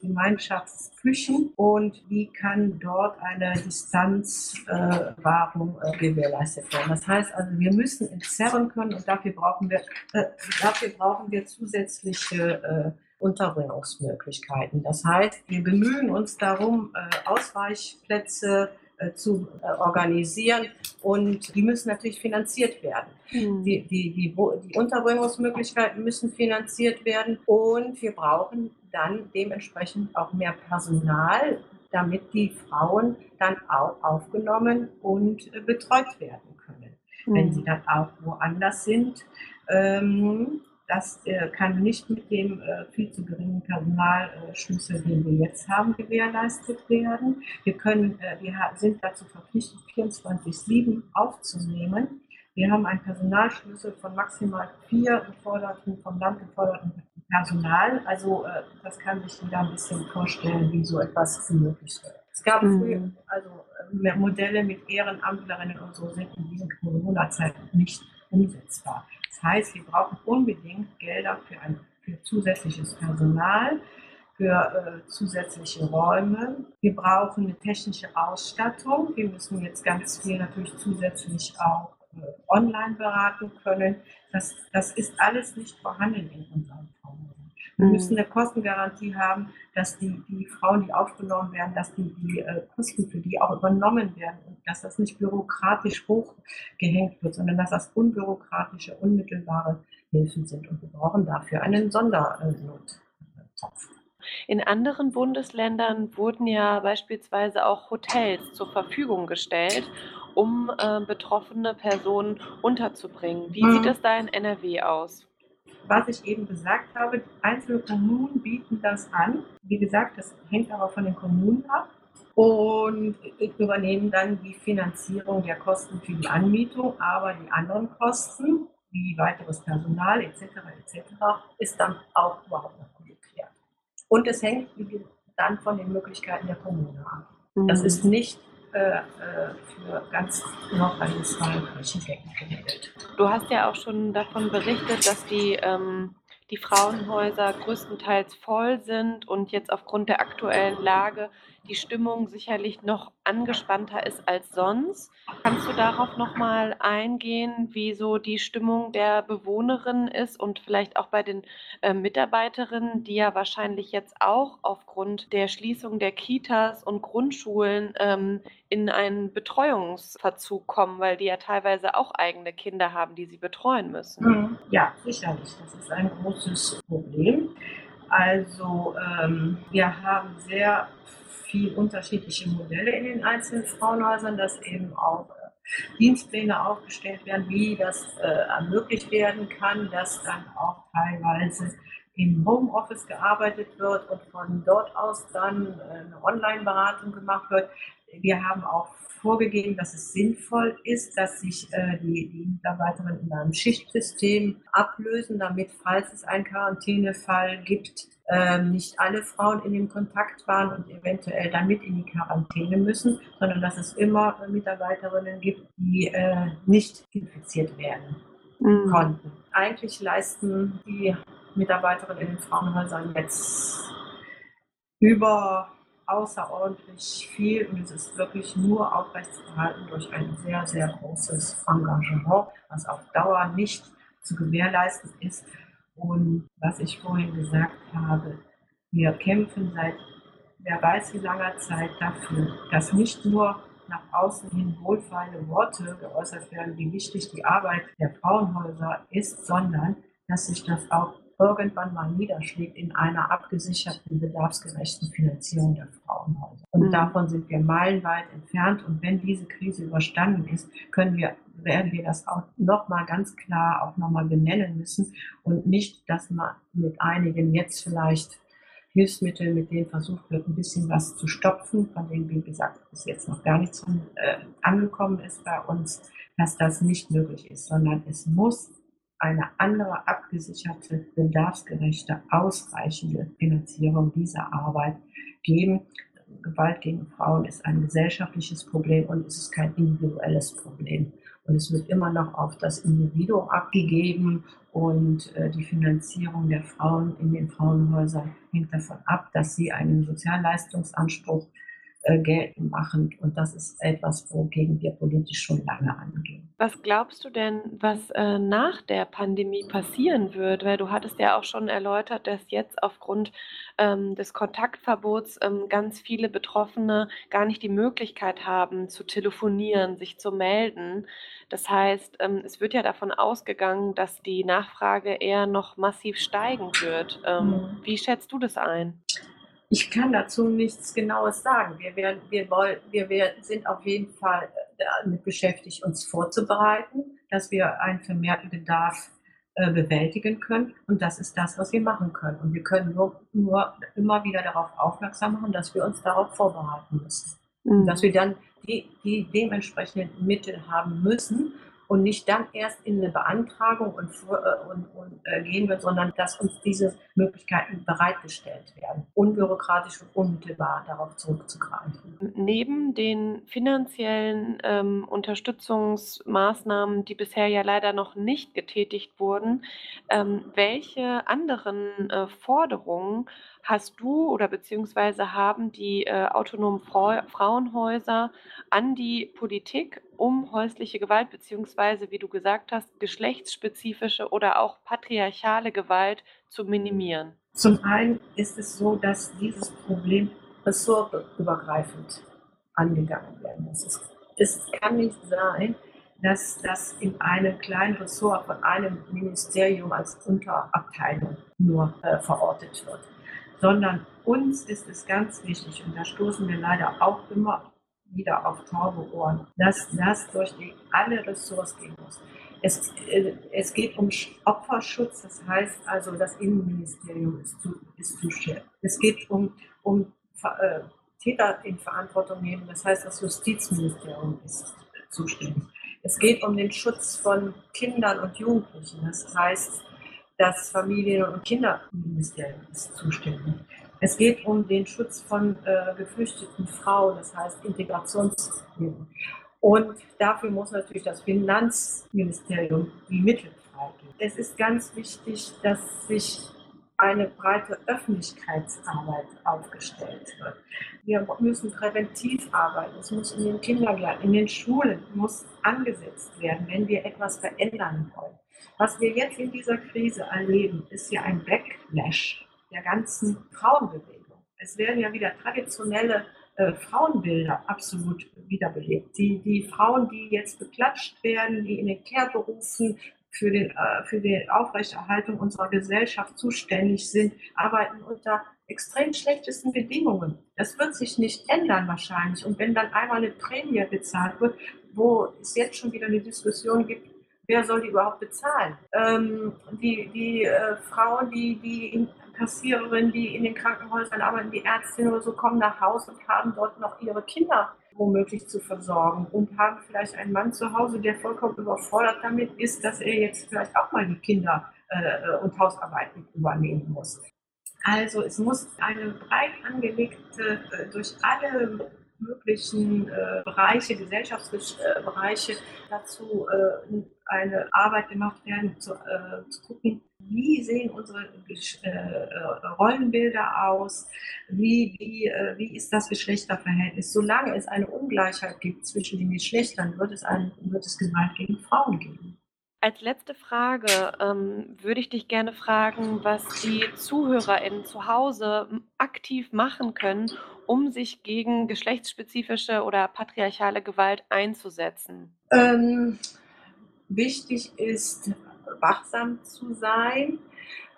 Gemeinschaftsküchen und wie kann dort eine Distanzwahrung äh, gewährleistet werden? Das heißt also, wir müssen entzerren können und dafür brauchen wir, äh, dafür brauchen wir zusätzliche äh, Unterbringungsmöglichkeiten. Das heißt, wir bemühen uns darum, äh, Ausweichplätze äh, zu äh, organisieren und die müssen natürlich finanziert werden. Mhm. Die, die, die, die Unterbringungsmöglichkeiten müssen finanziert werden und wir brauchen dann dementsprechend auch mehr Personal, damit die Frauen dann auch aufgenommen und äh, betreut werden können. Mhm. Wenn sie dann auch woanders sind, ähm, das äh, kann nicht mit dem äh, viel zu geringen Personalschlüssel, den wir jetzt haben, gewährleistet werden. Wir, können, äh, wir sind dazu verpflichtet, 24-7 aufzunehmen. Wir haben einen Personalschlüssel von maximal vier geforderten, vom Land geforderten Personal. Also äh, das kann sich jeder ein bisschen vorstellen, wie so etwas möglich wird. Es gab mhm. früher also äh, Modelle mit Ehrenamtlerinnen und so sind in diesen Corona-Zeiten nicht umsetzbar. Das heißt, wir brauchen unbedingt Gelder für, ein, für zusätzliches Personal, für äh, zusätzliche Räume. Wir brauchen eine technische Ausstattung. Wir müssen jetzt ganz viel natürlich zusätzlich auch äh, online beraten können. Das, das ist alles nicht vorhanden in unserem. Wir mhm. müssen eine Kostengarantie haben, dass die, die Frauen, die aufgenommen werden, dass die, die äh, Kosten für die auch übernommen werden und dass das nicht bürokratisch hochgehängt wird, sondern dass das unbürokratische, unmittelbare Hilfen sind. Und wir brauchen dafür einen Sondernottopf. In anderen Bundesländern wurden ja beispielsweise auch Hotels zur Verfügung gestellt, um äh, betroffene Personen unterzubringen. Wie mhm. sieht es da in NRW aus? Was ich eben gesagt habe, einzelne Kommunen bieten das an. Wie gesagt, das hängt aber von den Kommunen ab und übernehmen dann die Finanzierung der Kosten für die Anmietung, aber die anderen Kosten, wie weiteres Personal etc. etc. ist dann auch überhaupt noch geklärt. Und es hängt dann von den Möglichkeiten der Kommune ab. Das mhm. ist nicht äh, äh, für ganz Nordrhein-Westfalen flächendeckend geregelt. Du hast ja auch schon davon berichtet, dass die, ähm, die Frauenhäuser größtenteils voll sind und jetzt aufgrund der aktuellen Lage die Stimmung sicherlich noch angespannter ist als sonst. Kannst du darauf noch mal eingehen, wie so die Stimmung der Bewohnerinnen ist und vielleicht auch bei den äh, Mitarbeiterinnen, die ja wahrscheinlich jetzt auch aufgrund der Schließung der Kitas und Grundschulen ähm, in einen Betreuungsverzug kommen, weil die ja teilweise auch eigene Kinder haben, die sie betreuen müssen? Mhm. Ja, sicherlich. Das ist ein großes Problem. Also ähm, wir haben sehr viel unterschiedliche Modelle in den einzelnen Frauenhäusern, dass eben auch äh, Dienstpläne aufgestellt werden, wie das äh, ermöglicht werden kann, dass dann auch teilweise im Homeoffice gearbeitet wird und von dort aus dann äh, eine Online-Beratung gemacht wird. Wir haben auch vorgegeben, dass es sinnvoll ist, dass sich äh, die, die Mitarbeiterinnen in einem Schichtsystem ablösen, damit, falls es einen Quarantänefall gibt, ähm, nicht alle Frauen in dem Kontakt waren und eventuell dann mit in die Quarantäne müssen, sondern dass es immer Mitarbeiterinnen gibt, die äh, nicht infiziert werden mhm. konnten. Eigentlich leisten die Mitarbeiterinnen in den Frauenhäusern jetzt über außerordentlich viel und es ist wirklich nur aufrechtzuerhalten durch ein sehr, sehr großes Engagement, was auf Dauer nicht zu gewährleisten ist. Und was ich vorhin gesagt habe, Wir kämpfen seit wer weiß wie langer Zeit dafür, dass nicht nur nach außen hin wohlfeile Worte geäußert werden, wie wichtig die Arbeit der Frauenhäuser ist, sondern dass sich das auch irgendwann mal niederschlägt in einer abgesicherten, bedarfsgerechten Finanzierung der Frauenhäuser. Und mhm. davon sind wir meilenweit entfernt. Und wenn diese Krise überstanden ist, können wir, werden wir das auch nochmal ganz klar auch nochmal benennen müssen und nicht, dass man mit einigen jetzt vielleicht Hilfsmittel, mit denen versucht wird, ein bisschen was zu stopfen, von denen, wie gesagt, bis jetzt noch gar nichts äh, angekommen ist bei uns, dass das nicht möglich ist, sondern es muss eine andere abgesicherte, bedarfsgerechte, ausreichende Finanzierung dieser Arbeit geben. Gewalt gegen Frauen ist ein gesellschaftliches Problem und es ist kein individuelles Problem. Und es wird immer noch auf das Individuum abgegeben und äh, die Finanzierung der Frauen in den Frauenhäusern hängt davon ab, dass sie einen Sozialleistungsanspruch äh, geltend machen. Und das ist etwas, wogegen wir politisch schon lange angehen. Was glaubst du denn, was äh, nach der Pandemie passieren wird? Weil du hattest ja auch schon erläutert, dass jetzt aufgrund ähm, des Kontaktverbots ähm, ganz viele Betroffene gar nicht die Möglichkeit haben, zu telefonieren, sich zu melden. Das heißt, ähm, es wird ja davon ausgegangen, dass die Nachfrage eher noch massiv steigen wird. Ähm, mhm. Wie schätzt du das ein? Ich kann dazu nichts Genaues sagen. Wir, werden, wir, wollen, wir werden, sind auf jeden Fall äh, damit beschäftigt, uns vorzubereiten, dass wir einen vermehrten Bedarf äh, bewältigen können. Und das ist das, was wir machen können. Und wir können nur, nur immer wieder darauf aufmerksam machen, dass wir uns darauf vorbereiten müssen. Mhm. Dass wir dann die, die dementsprechenden Mittel haben müssen, und nicht dann erst in eine Beantragung und, äh, und, und äh, gehen wird, sondern dass uns diese Möglichkeiten bereitgestellt werden, unbürokratisch und unmittelbar darauf zurückzugreifen. Neben den finanziellen ähm, Unterstützungsmaßnahmen, die bisher ja leider noch nicht getätigt wurden, ähm, welche anderen äh, Forderungen hast du oder beziehungsweise haben die äh, autonomen Frau Frauenhäuser an die Politik, um häusliche Gewalt beziehungsweise, wie du gesagt hast, geschlechtsspezifische oder auch patriarchale Gewalt zu minimieren? Zum einen ist es so, dass dieses Problem ressortübergreifend angegangen werden muss. Es, es kann nicht sein, dass das in einem kleinen Ressort von einem Ministerium als Unterabteilung nur äh, verortet wird sondern uns ist es ganz wichtig, und da stoßen wir leider auch immer wieder auf taube Ohren, dass das durch die, alle Ressorts gehen muss. Es, äh, es geht um Opferschutz, das heißt also, das Innenministerium ist, zu, ist zuständig. Es geht um, um äh, Täter in Verantwortung nehmen, das heißt, das Justizministerium ist zuständig. Es geht um den Schutz von Kindern und Jugendlichen, das heißt, das Familien- und Kinderministerium ist zuständig. Es geht um den Schutz von äh, geflüchteten Frauen, das heißt Integrationshilfe. Und dafür muss natürlich das Finanzministerium die Mittel freigeben. Es ist ganz wichtig, dass sich eine breite Öffentlichkeitsarbeit aufgestellt wird. Wir müssen präventiv arbeiten. Es muss in den Kindergärten, in den Schulen muss angesetzt werden, wenn wir etwas verändern wollen. Was wir jetzt in dieser Krise erleben, ist ja ein Backlash der ganzen Frauenbewegung. Es werden ja wieder traditionelle äh, Frauenbilder absolut wiederbelebt. Die, die Frauen, die jetzt beklatscht werden, die in den Care-Berufen für, äh, für die Aufrechterhaltung unserer Gesellschaft zuständig sind, arbeiten unter extrem schlechtesten Bedingungen. Das wird sich nicht ändern wahrscheinlich. Und wenn dann einmal eine Prämie bezahlt wird, wo es jetzt schon wieder eine Diskussion gibt, wer soll die überhaupt bezahlen? Ähm, die die äh, Frauen, die, die Kassiererinnen, die in den Krankenhäusern arbeiten, die Ärztinnen oder so, kommen nach Hause und haben dort noch ihre Kinder womöglich zu versorgen und haben vielleicht einen Mann zu Hause, der vollkommen überfordert damit ist, dass er jetzt vielleicht auch mal die Kinder äh, und Hausarbeiten übernehmen muss. Also es muss eine breit angelegte, äh, durch alle möglichen äh, Bereiche, Gesellschaftsbereiche dazu äh, eine Arbeit gemacht werden, zu, äh, zu gucken, wie sehen unsere äh, Rollenbilder aus, wie, wie, äh, wie ist das Geschlechterverhältnis. Solange es eine Ungleichheit gibt zwischen den Geschlechtern, wird es, ein, wird es Gewalt gegen Frauen geben. Als letzte Frage ähm, würde ich dich gerne fragen, was die ZuhörerInnen zu Hause aktiv machen können, um sich gegen geschlechtsspezifische oder patriarchale Gewalt einzusetzen. Ähm, wichtig ist, wachsam zu sein.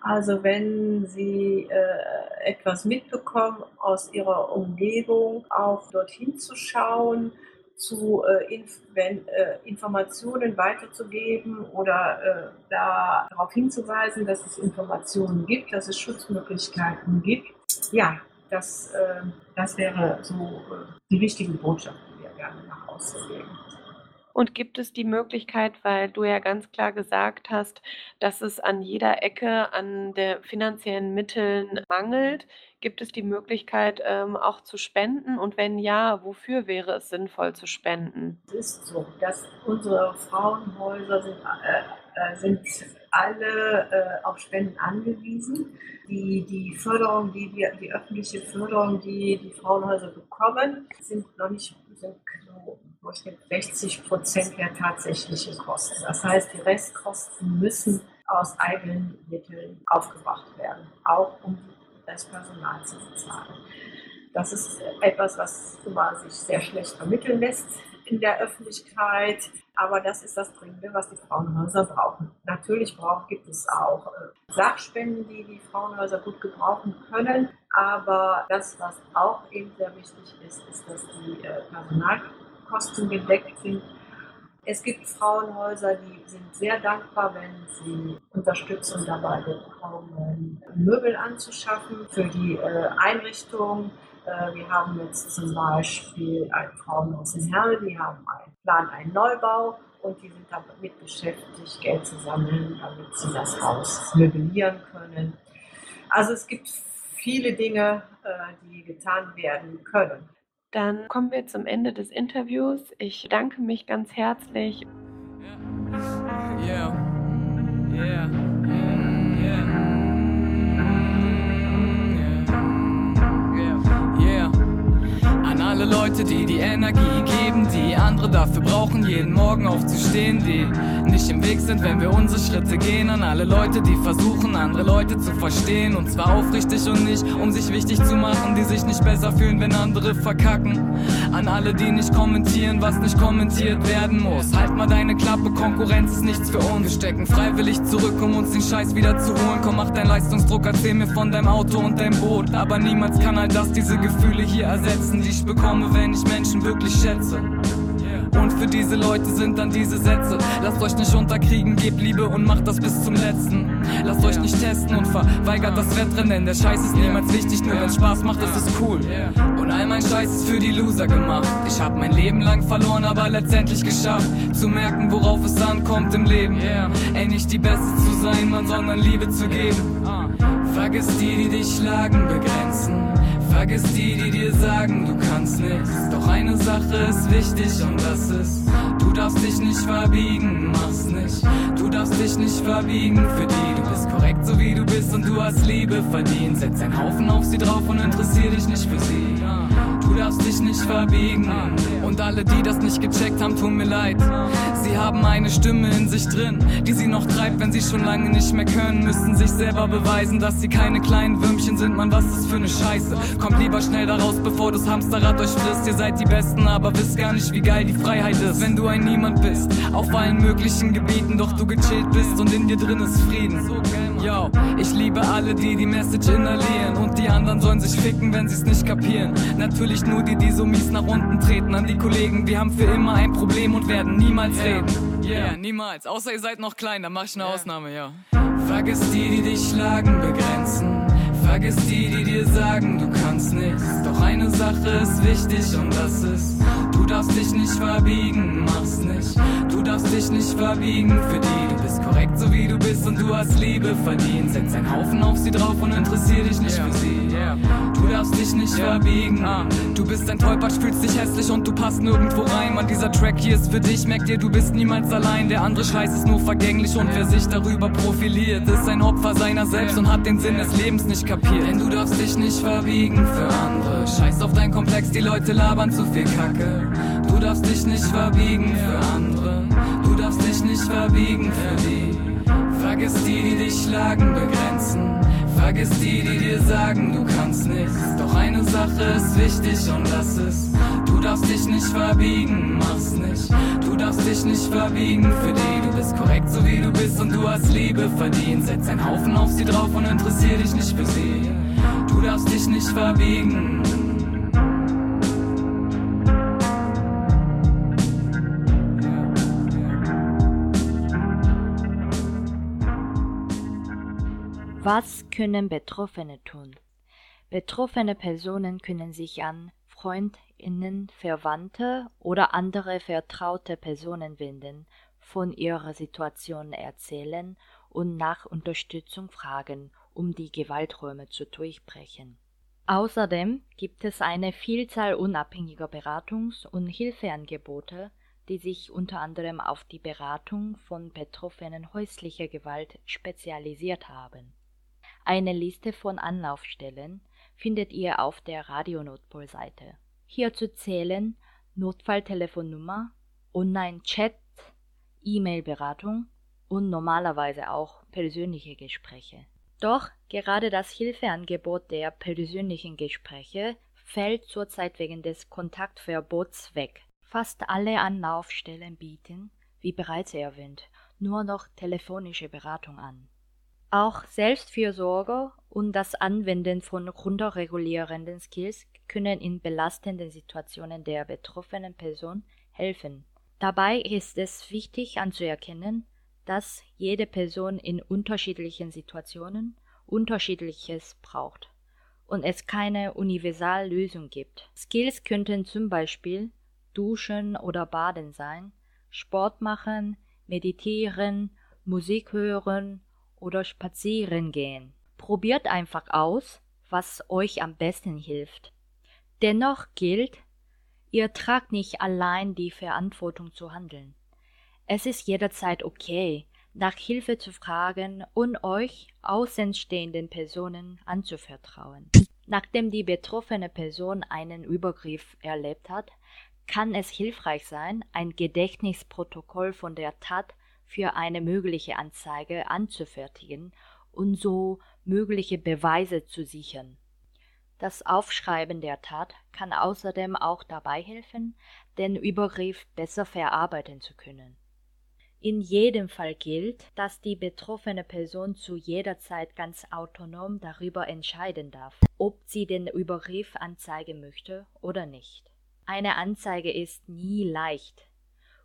Also wenn Sie äh, etwas mitbekommen aus Ihrer Umgebung, auch dorthin zu schauen, zu äh, inf wenn, äh, Informationen weiterzugeben oder äh, darauf hinzuweisen, dass es Informationen gibt, dass es Schutzmöglichkeiten gibt. Ja, das, äh, das wäre so äh, die wichtige Botschaft, die wir gerne nach Hause geben. Und gibt es die Möglichkeit, weil du ja ganz klar gesagt hast, dass es an jeder Ecke an den finanziellen Mitteln mangelt, gibt es die Möglichkeit, ähm, auch zu spenden? Und wenn ja, wofür wäre es sinnvoll zu spenden? Es ist so, dass unsere Frauenhäuser sind, äh, äh sind alle äh, auf Spenden angewiesen. Die, die Förderung, die wir, die öffentliche Förderung, die die Frauenhäuser bekommen, sind noch nicht so Durchschnitt 60 Prozent der tatsächlichen Kosten. Das heißt, die Restkosten müssen aus eigenen Mitteln aufgebracht werden, auch um das Personal zu bezahlen. Das ist etwas, was immer sich sehr schlecht vermitteln lässt in der Öffentlichkeit, aber das ist das Dringende, was die Frauenhäuser brauchen. Natürlich braucht, gibt es auch äh, Sachspenden, die die Frauenhäuser gut gebrauchen können, aber das, was auch eben sehr wichtig ist, ist, dass die äh, Personal Kosten gedeckt sind. Es gibt Frauenhäuser, die sind sehr dankbar, wenn sie Unterstützung dabei bekommen, Möbel anzuschaffen für die äh, Einrichtung. Äh, wir haben jetzt zum Beispiel ein Frauenhaus in Herne, die haben einen Plan, einen Neubau und die sind damit beschäftigt, Geld zu sammeln, damit sie das Haus möblieren können. Also es gibt viele Dinge, äh, die getan werden können. Dann kommen wir zum Ende des Interviews. Ich danke mich ganz herzlich. Yeah. Yeah. Yeah. Alle Leute, die die Energie geben, die andere dafür brauchen, jeden Morgen aufzustehen, die nicht im Weg sind, wenn wir unsere Schritte gehen. An alle Leute, die versuchen, andere Leute zu verstehen. Und zwar aufrichtig und nicht, um sich wichtig zu machen, die sich nicht besser fühlen, wenn andere verkacken. An alle, die nicht kommentieren, was nicht kommentiert werden muss. Halt mal deine Klappe, Konkurrenz ist nichts für uns. Wir stecken freiwillig zurück, um uns den Scheiß wieder zu holen. Komm, mach deinen Leistungsdruck, erzähl mir von deinem Auto und deinem Boot. Aber niemals kann all das diese Gefühle hier ersetzen, die ich bekomme, wenn ich Menschen wirklich schätze. Und für diese Leute sind dann diese Sätze. Lasst euch nicht unterkriegen, gebt Liebe und macht das bis zum letzten. Lasst euch nicht testen und verweigert das Wettrennen, denn der Scheiß ist niemals wichtig, nur wenn Spaß macht, ist es cool. Und all mein Scheiß ist für die Loser gemacht. Ich hab mein Leben lang verloren, aber letztendlich geschafft, zu merken, worauf es ankommt im Leben. Ey, nicht die Beste zu sein, man, sondern Liebe zu geben. Vergiss die, die dich schlagen, begrenzen. Vergiss die, die dir sagen, du kannst nichts. Doch eine Sache ist wichtig und das ist, du darfst dich nicht verbiegen, mach's nicht. Du darfst dich nicht verbiegen für die, du bist korrekt so wie du bist und du hast Liebe verdient. Setz einen Haufen auf sie drauf und interessier dich nicht für sie. Du darfst dich nicht verbiegen. Und alle, die das nicht gecheckt haben, tun mir leid. Sie haben eine Stimme in sich drin, die sie noch treibt, wenn sie schon lange nicht mehr können. Müssen sich selber beweisen, dass sie keine kleinen Würmchen sind. Man, was ist für eine Scheiße? Kommt lieber schnell da raus, bevor das Hamsterrad euch frisst. Ihr seid die Besten, aber wisst gar nicht, wie geil die Freiheit ist. Wenn du ein Niemand bist, auf allen möglichen Gebieten, doch du gechillt bist und in dir drin ist Frieden. Yo, ich liebe alle, die die Message inhalieren und die anderen sollen sich ficken, wenn sie's nicht kapieren. Natürlich nur die, die so mies nach unten treten. An die Kollegen, wir haben für immer ein Problem und werden niemals reden. Yeah, niemals. Außer ihr seid noch klein, dann mach ich eine Ausnahme, ja. Vergiss die, die dich schlagen, begrenzen. Vergiss die, die dir sagen, du kannst nichts. Doch eine Sache ist wichtig und das ist, darfst dich nicht verbiegen, mach's nicht. Du darfst dich nicht verbiegen für die, du bist korrekt so wie du bist und du hast Liebe verdient. Setz einen Haufen auf sie drauf und interessier dich nicht für sie. Du darfst dich nicht verbiegen. Ah, du bist ein Tollpatsch, fühlst dich hässlich und du passt nirgendwo rein. Man, dieser Track hier ist für dich. Merk dir, du bist niemals allein. Der andere Scheiß ist nur vergänglich und wer sich darüber profiliert, ist ein Opfer seiner selbst und hat den Sinn des Lebens nicht kapiert. Denn du darfst dich nicht verbiegen für andere. Scheiß auf dein Komplex, die Leute labern zu viel Kacke. Du darfst dich nicht verbiegen für andere. Du darfst dich nicht verbiegen für die. Vergiss die, die dich schlagen, begrenzen. Vergiss die, die dir sagen, du kannst nichts. Doch eine Sache ist wichtig und das ist, du darfst dich nicht verbiegen, mach's nicht. Du darfst dich nicht verbiegen für die, du bist korrekt so wie du bist und du hast Liebe verdient. Setz einen Haufen auf sie drauf und interessier dich nicht für sie. Du darfst dich nicht verbiegen. Was können Betroffene tun? Betroffene Personen können sich an Freundinnen, Verwandte oder andere vertraute Personen wenden, von ihrer Situation erzählen und nach Unterstützung fragen, um die Gewalträume zu durchbrechen. Außerdem gibt es eine Vielzahl unabhängiger Beratungs- und Hilfeangebote, die sich unter anderem auf die Beratung von Betroffenen häuslicher Gewalt spezialisiert haben. Eine Liste von Anlaufstellen findet ihr auf der Radionotpol-Seite. Hierzu zählen Notfalltelefonnummer, Online-Chat, E-Mail-Beratung und normalerweise auch persönliche Gespräche. Doch gerade das Hilfeangebot der persönlichen Gespräche fällt zurzeit wegen des Kontaktverbots weg. Fast alle Anlaufstellen bieten, wie bereits erwähnt, nur noch telefonische Beratung an. Auch Selbstfürsorge und das Anwenden von runterregulierenden Skills können in belastenden Situationen der betroffenen Person helfen. Dabei ist es wichtig anzuerkennen, dass jede Person in unterschiedlichen Situationen unterschiedliches braucht und es keine Universallösung gibt. Skills könnten zum Beispiel Duschen oder Baden sein, Sport machen, meditieren, Musik hören oder spazieren gehen. Probiert einfach aus, was euch am besten hilft. Dennoch gilt, ihr tragt nicht allein die Verantwortung zu handeln. Es ist jederzeit okay, nach Hilfe zu fragen und euch außenstehenden Personen anzuvertrauen. Nachdem die betroffene Person einen Übergriff erlebt hat, kann es hilfreich sein, ein Gedächtnisprotokoll von der Tat für eine mögliche Anzeige anzufertigen und so mögliche Beweise zu sichern. Das Aufschreiben der Tat kann außerdem auch dabei helfen, den Übergriff besser verarbeiten zu können. In jedem Fall gilt, dass die betroffene Person zu jeder Zeit ganz autonom darüber entscheiden darf, ob sie den Übergriff anzeigen möchte oder nicht. Eine Anzeige ist nie leicht,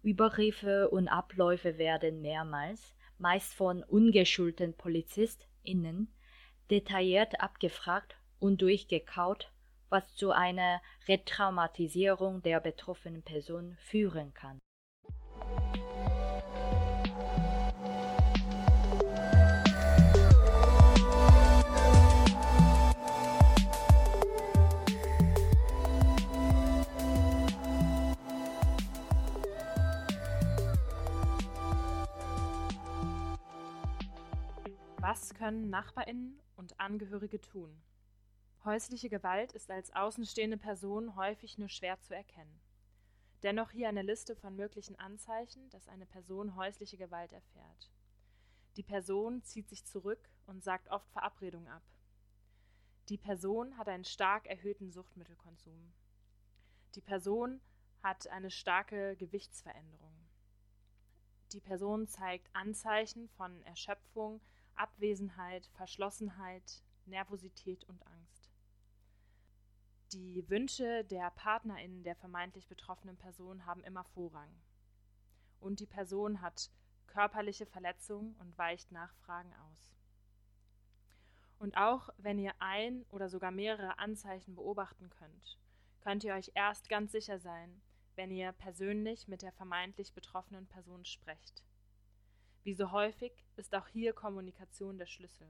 Übergriffe und Abläufe werden mehrmals, meist von ungeschulten PolizistInnen, detailliert abgefragt und durchgekaut, was zu einer Retraumatisierung der betroffenen Person führen kann. Können Nachbarinnen und Angehörige tun? Häusliche Gewalt ist als außenstehende Person häufig nur schwer zu erkennen. Dennoch hier eine Liste von möglichen Anzeichen, dass eine Person häusliche Gewalt erfährt. Die Person zieht sich zurück und sagt oft Verabredungen ab. Die Person hat einen stark erhöhten Suchtmittelkonsum. Die Person hat eine starke Gewichtsveränderung. Die Person zeigt Anzeichen von Erschöpfung, Abwesenheit, Verschlossenheit, Nervosität und Angst. Die Wünsche der PartnerInnen der vermeintlich betroffenen Person haben immer Vorrang. Und die Person hat körperliche Verletzungen und weicht Nachfragen aus. Und auch wenn ihr ein oder sogar mehrere Anzeichen beobachten könnt, könnt ihr euch erst ganz sicher sein, wenn ihr persönlich mit der vermeintlich betroffenen Person sprecht. Wie so häufig ist auch hier Kommunikation der Schlüssel.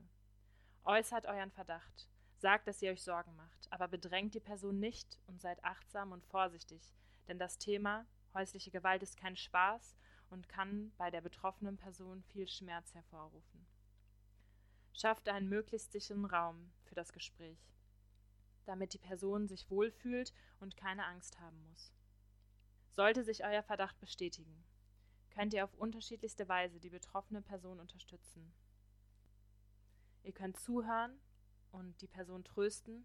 Äußert euren Verdacht, sagt, dass ihr euch Sorgen macht, aber bedrängt die Person nicht und seid achtsam und vorsichtig, denn das Thema häusliche Gewalt ist kein Spaß und kann bei der betroffenen Person viel Schmerz hervorrufen. Schafft einen möglichst sicheren Raum für das Gespräch, damit die Person sich wohlfühlt und keine Angst haben muss. Sollte sich euer Verdacht bestätigen, könnt ihr auf unterschiedlichste Weise die betroffene Person unterstützen. Ihr könnt zuhören und die Person trösten.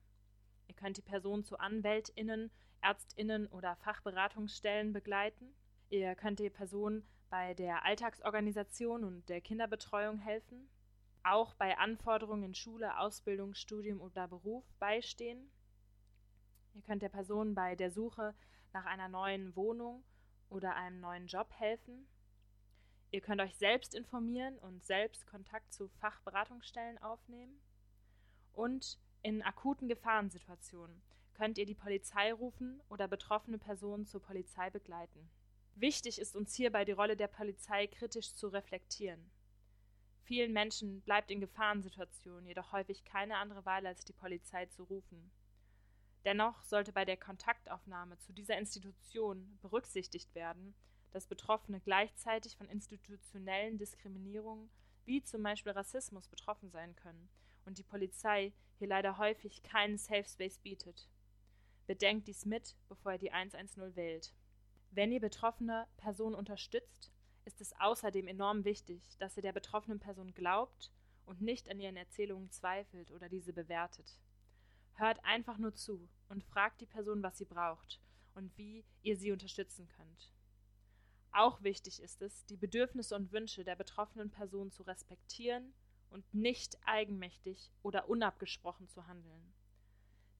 Ihr könnt die Person zu Anwältinnen, Ärztinnen oder Fachberatungsstellen begleiten. Ihr könnt die Person bei der Alltagsorganisation und der Kinderbetreuung helfen, auch bei Anforderungen in Schule, Ausbildung, Studium oder Beruf beistehen. Ihr könnt der Person bei der Suche nach einer neuen Wohnung oder einem neuen Job helfen. Ihr könnt euch selbst informieren und selbst Kontakt zu Fachberatungsstellen aufnehmen. Und in akuten Gefahrensituationen könnt ihr die Polizei rufen oder betroffene Personen zur Polizei begleiten. Wichtig ist uns hierbei die Rolle der Polizei kritisch zu reflektieren. Vielen Menschen bleibt in Gefahrensituationen jedoch häufig keine andere Wahl, als die Polizei zu rufen. Dennoch sollte bei der Kontaktaufnahme zu dieser Institution berücksichtigt werden, dass Betroffene gleichzeitig von institutionellen Diskriminierungen wie zum Beispiel Rassismus betroffen sein können und die Polizei hier leider häufig keinen Safe Space bietet. Bedenkt dies mit, bevor ihr die 110 wählt. Wenn ihr betroffene Person unterstützt, ist es außerdem enorm wichtig, dass ihr der betroffenen Person glaubt und nicht an ihren Erzählungen zweifelt oder diese bewertet. Hört einfach nur zu und fragt die Person, was sie braucht und wie ihr sie unterstützen könnt. Auch wichtig ist es, die Bedürfnisse und Wünsche der betroffenen Person zu respektieren und nicht eigenmächtig oder unabgesprochen zu handeln.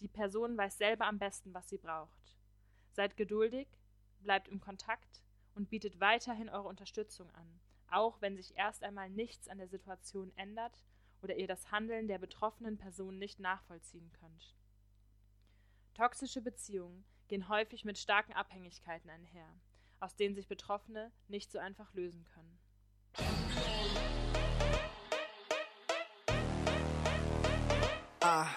Die Person weiß selber am besten, was sie braucht. Seid geduldig bleibt im Kontakt und bietet weiterhin eure Unterstützung an, auch wenn sich erst einmal nichts an der Situation ändert oder ihr das Handeln der betroffenen Person nicht nachvollziehen könnt. Toxische Beziehungen gehen häufig mit starken Abhängigkeiten einher, aus denen sich Betroffene nicht so einfach lösen können. Ah.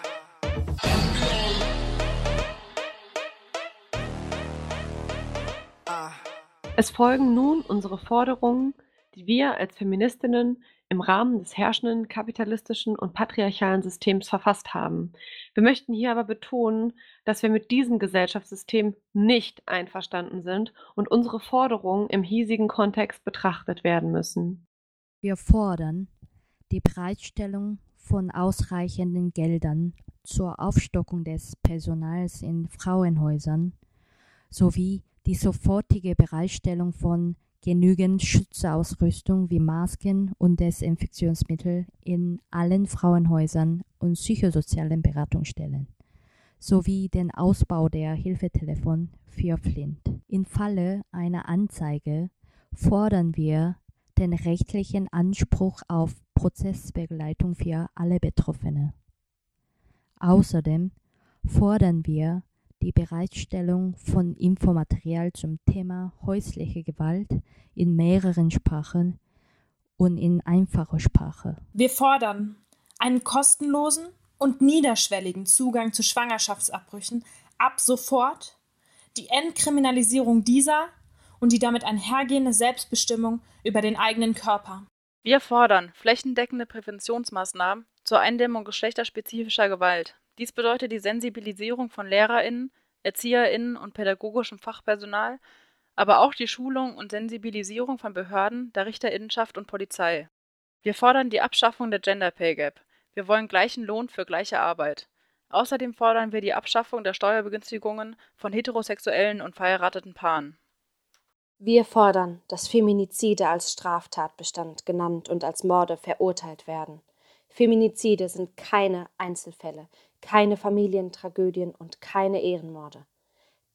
Es folgen nun unsere Forderungen, die wir als Feministinnen im Rahmen des herrschenden kapitalistischen und patriarchalen Systems verfasst haben. Wir möchten hier aber betonen, dass wir mit diesem Gesellschaftssystem nicht einverstanden sind und unsere Forderungen im hiesigen Kontext betrachtet werden müssen. Wir fordern die Bereitstellung von ausreichenden Geldern zur Aufstockung des Personals in Frauenhäusern sowie die sofortige Bereitstellung von genügend Schutzausrüstung wie Masken und Desinfektionsmittel in allen Frauenhäusern und psychosozialen Beratungsstellen sowie den Ausbau der Hilfetelefon für Flint. Im Falle einer Anzeige fordern wir den rechtlichen Anspruch auf Prozessbegleitung für alle Betroffene. Außerdem fordern wir die Bereitstellung von Infomaterial zum Thema häusliche Gewalt in mehreren Sprachen und in einfacher Sprache. Wir fordern einen kostenlosen und niederschwelligen Zugang zu Schwangerschaftsabbrüchen ab sofort, die Entkriminalisierung dieser und die damit einhergehende Selbstbestimmung über den eigenen Körper. Wir fordern flächendeckende Präventionsmaßnahmen zur Eindämmung geschlechterspezifischer Gewalt. Dies bedeutet die Sensibilisierung von Lehrerinnen, Erzieherinnen und pädagogischem Fachpersonal, aber auch die Schulung und Sensibilisierung von Behörden, der Richterinnenschaft und Polizei. Wir fordern die Abschaffung der Gender Pay Gap. Wir wollen gleichen Lohn für gleiche Arbeit. Außerdem fordern wir die Abschaffung der Steuerbegünstigungen von heterosexuellen und verheirateten Paaren. Wir fordern, dass Feminizide als Straftatbestand genannt und als Morde verurteilt werden. Feminizide sind keine Einzelfälle, keine Familientragödien und keine Ehrenmorde.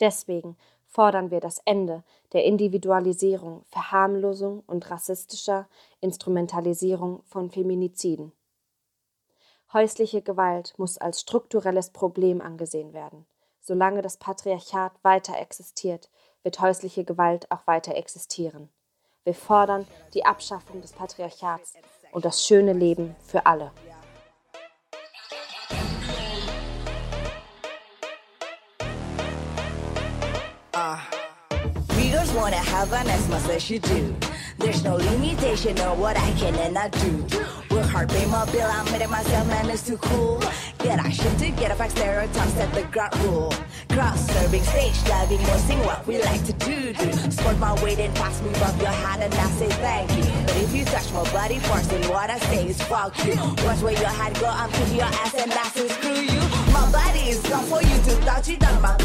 Deswegen fordern wir das Ende der Individualisierung, Verharmlosung und rassistischer Instrumentalisierung von Feminiziden. Häusliche Gewalt muss als strukturelles Problem angesehen werden. Solange das Patriarchat weiter existiert, wird häusliche Gewalt auch weiter existieren. Wir fordern die Abschaffung des Patriarchats und das schöne Leben für alle. Have an Xmas as you do. There's no limitation on what I can and I do. work hard, pay my bill. I made it myself, man, it's too cool. Get action to get back stereotypes set the ground rule. Cross serving, stage diving, sing what we like to do. do. Sport my weight and pass me above your hand and I say thank you. But if you touch my body then what I say is fuck you. Watch where your hand go, I'm kicking your ass and I say screw you. My body is gone for you to touch it on my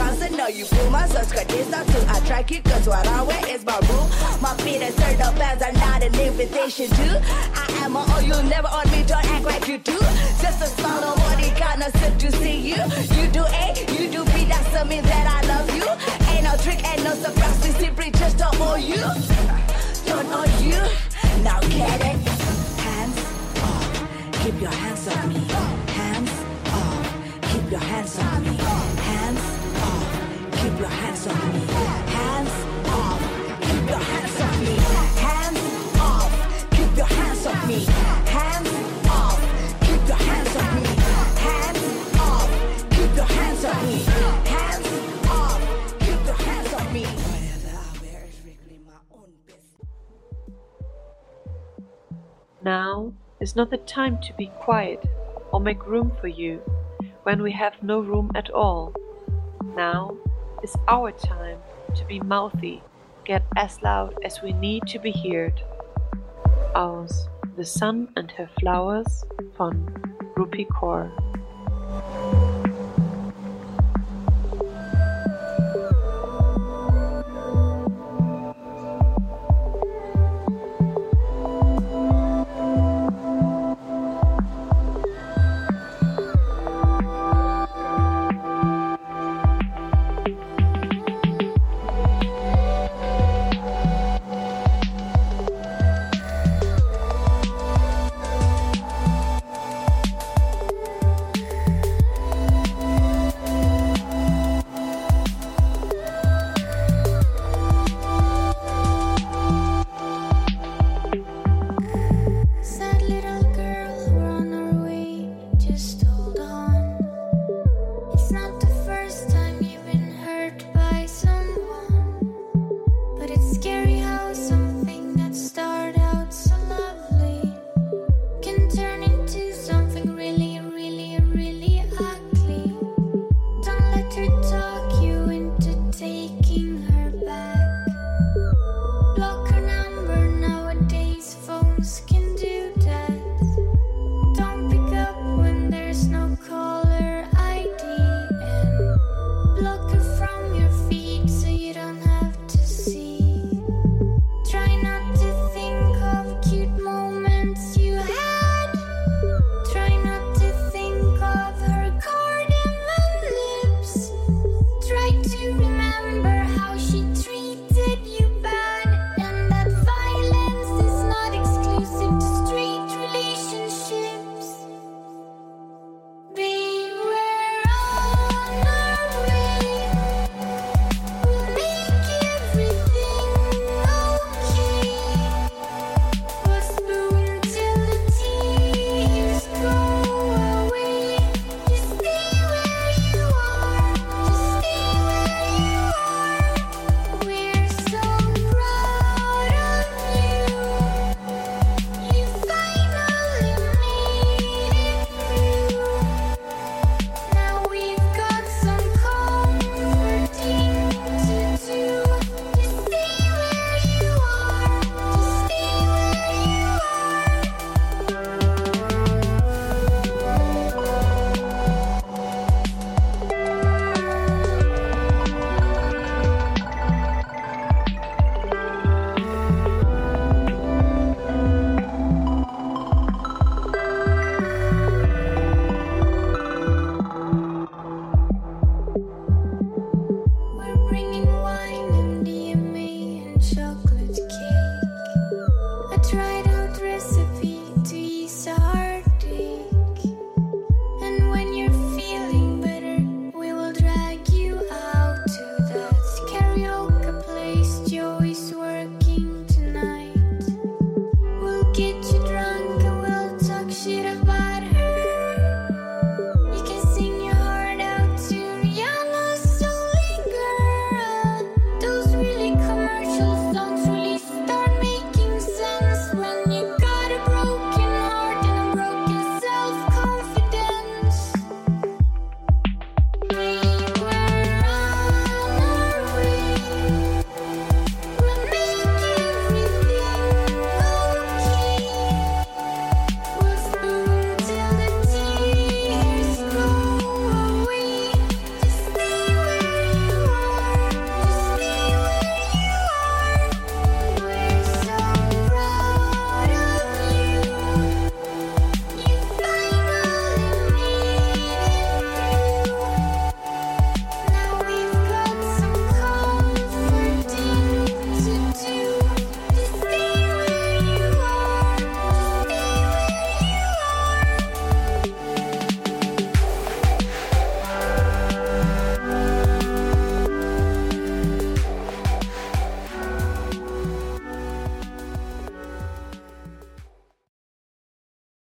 you pull my cause it's not to attract you, cause what I wear is my rule. My feet and turned up bands are not an invitation to. I am a oh, you never on me, don't act like you do. Just a small nobody kinda sit to see you. You do A, you do B, that's me that I love you. Ain't no trick, ain't no surprise, we simply just don't know you. Don't you, now get it. Hands off, keep your hands on me. Hands off, keep your hands on me. Off, keep your hands on me. Hands off, keep your hands on me. Hands off, keep your hands on me. Hands off, keep your hands on me. Hands off, keep your hands on me. Hands off, keep your hands on me. Now is not the time to be quiet or make room for you when we have no room at all. Now is our time to be mouthy, get as loud as we need to be heard. Aus The Sun and Her Flowers von Rupi Kaur.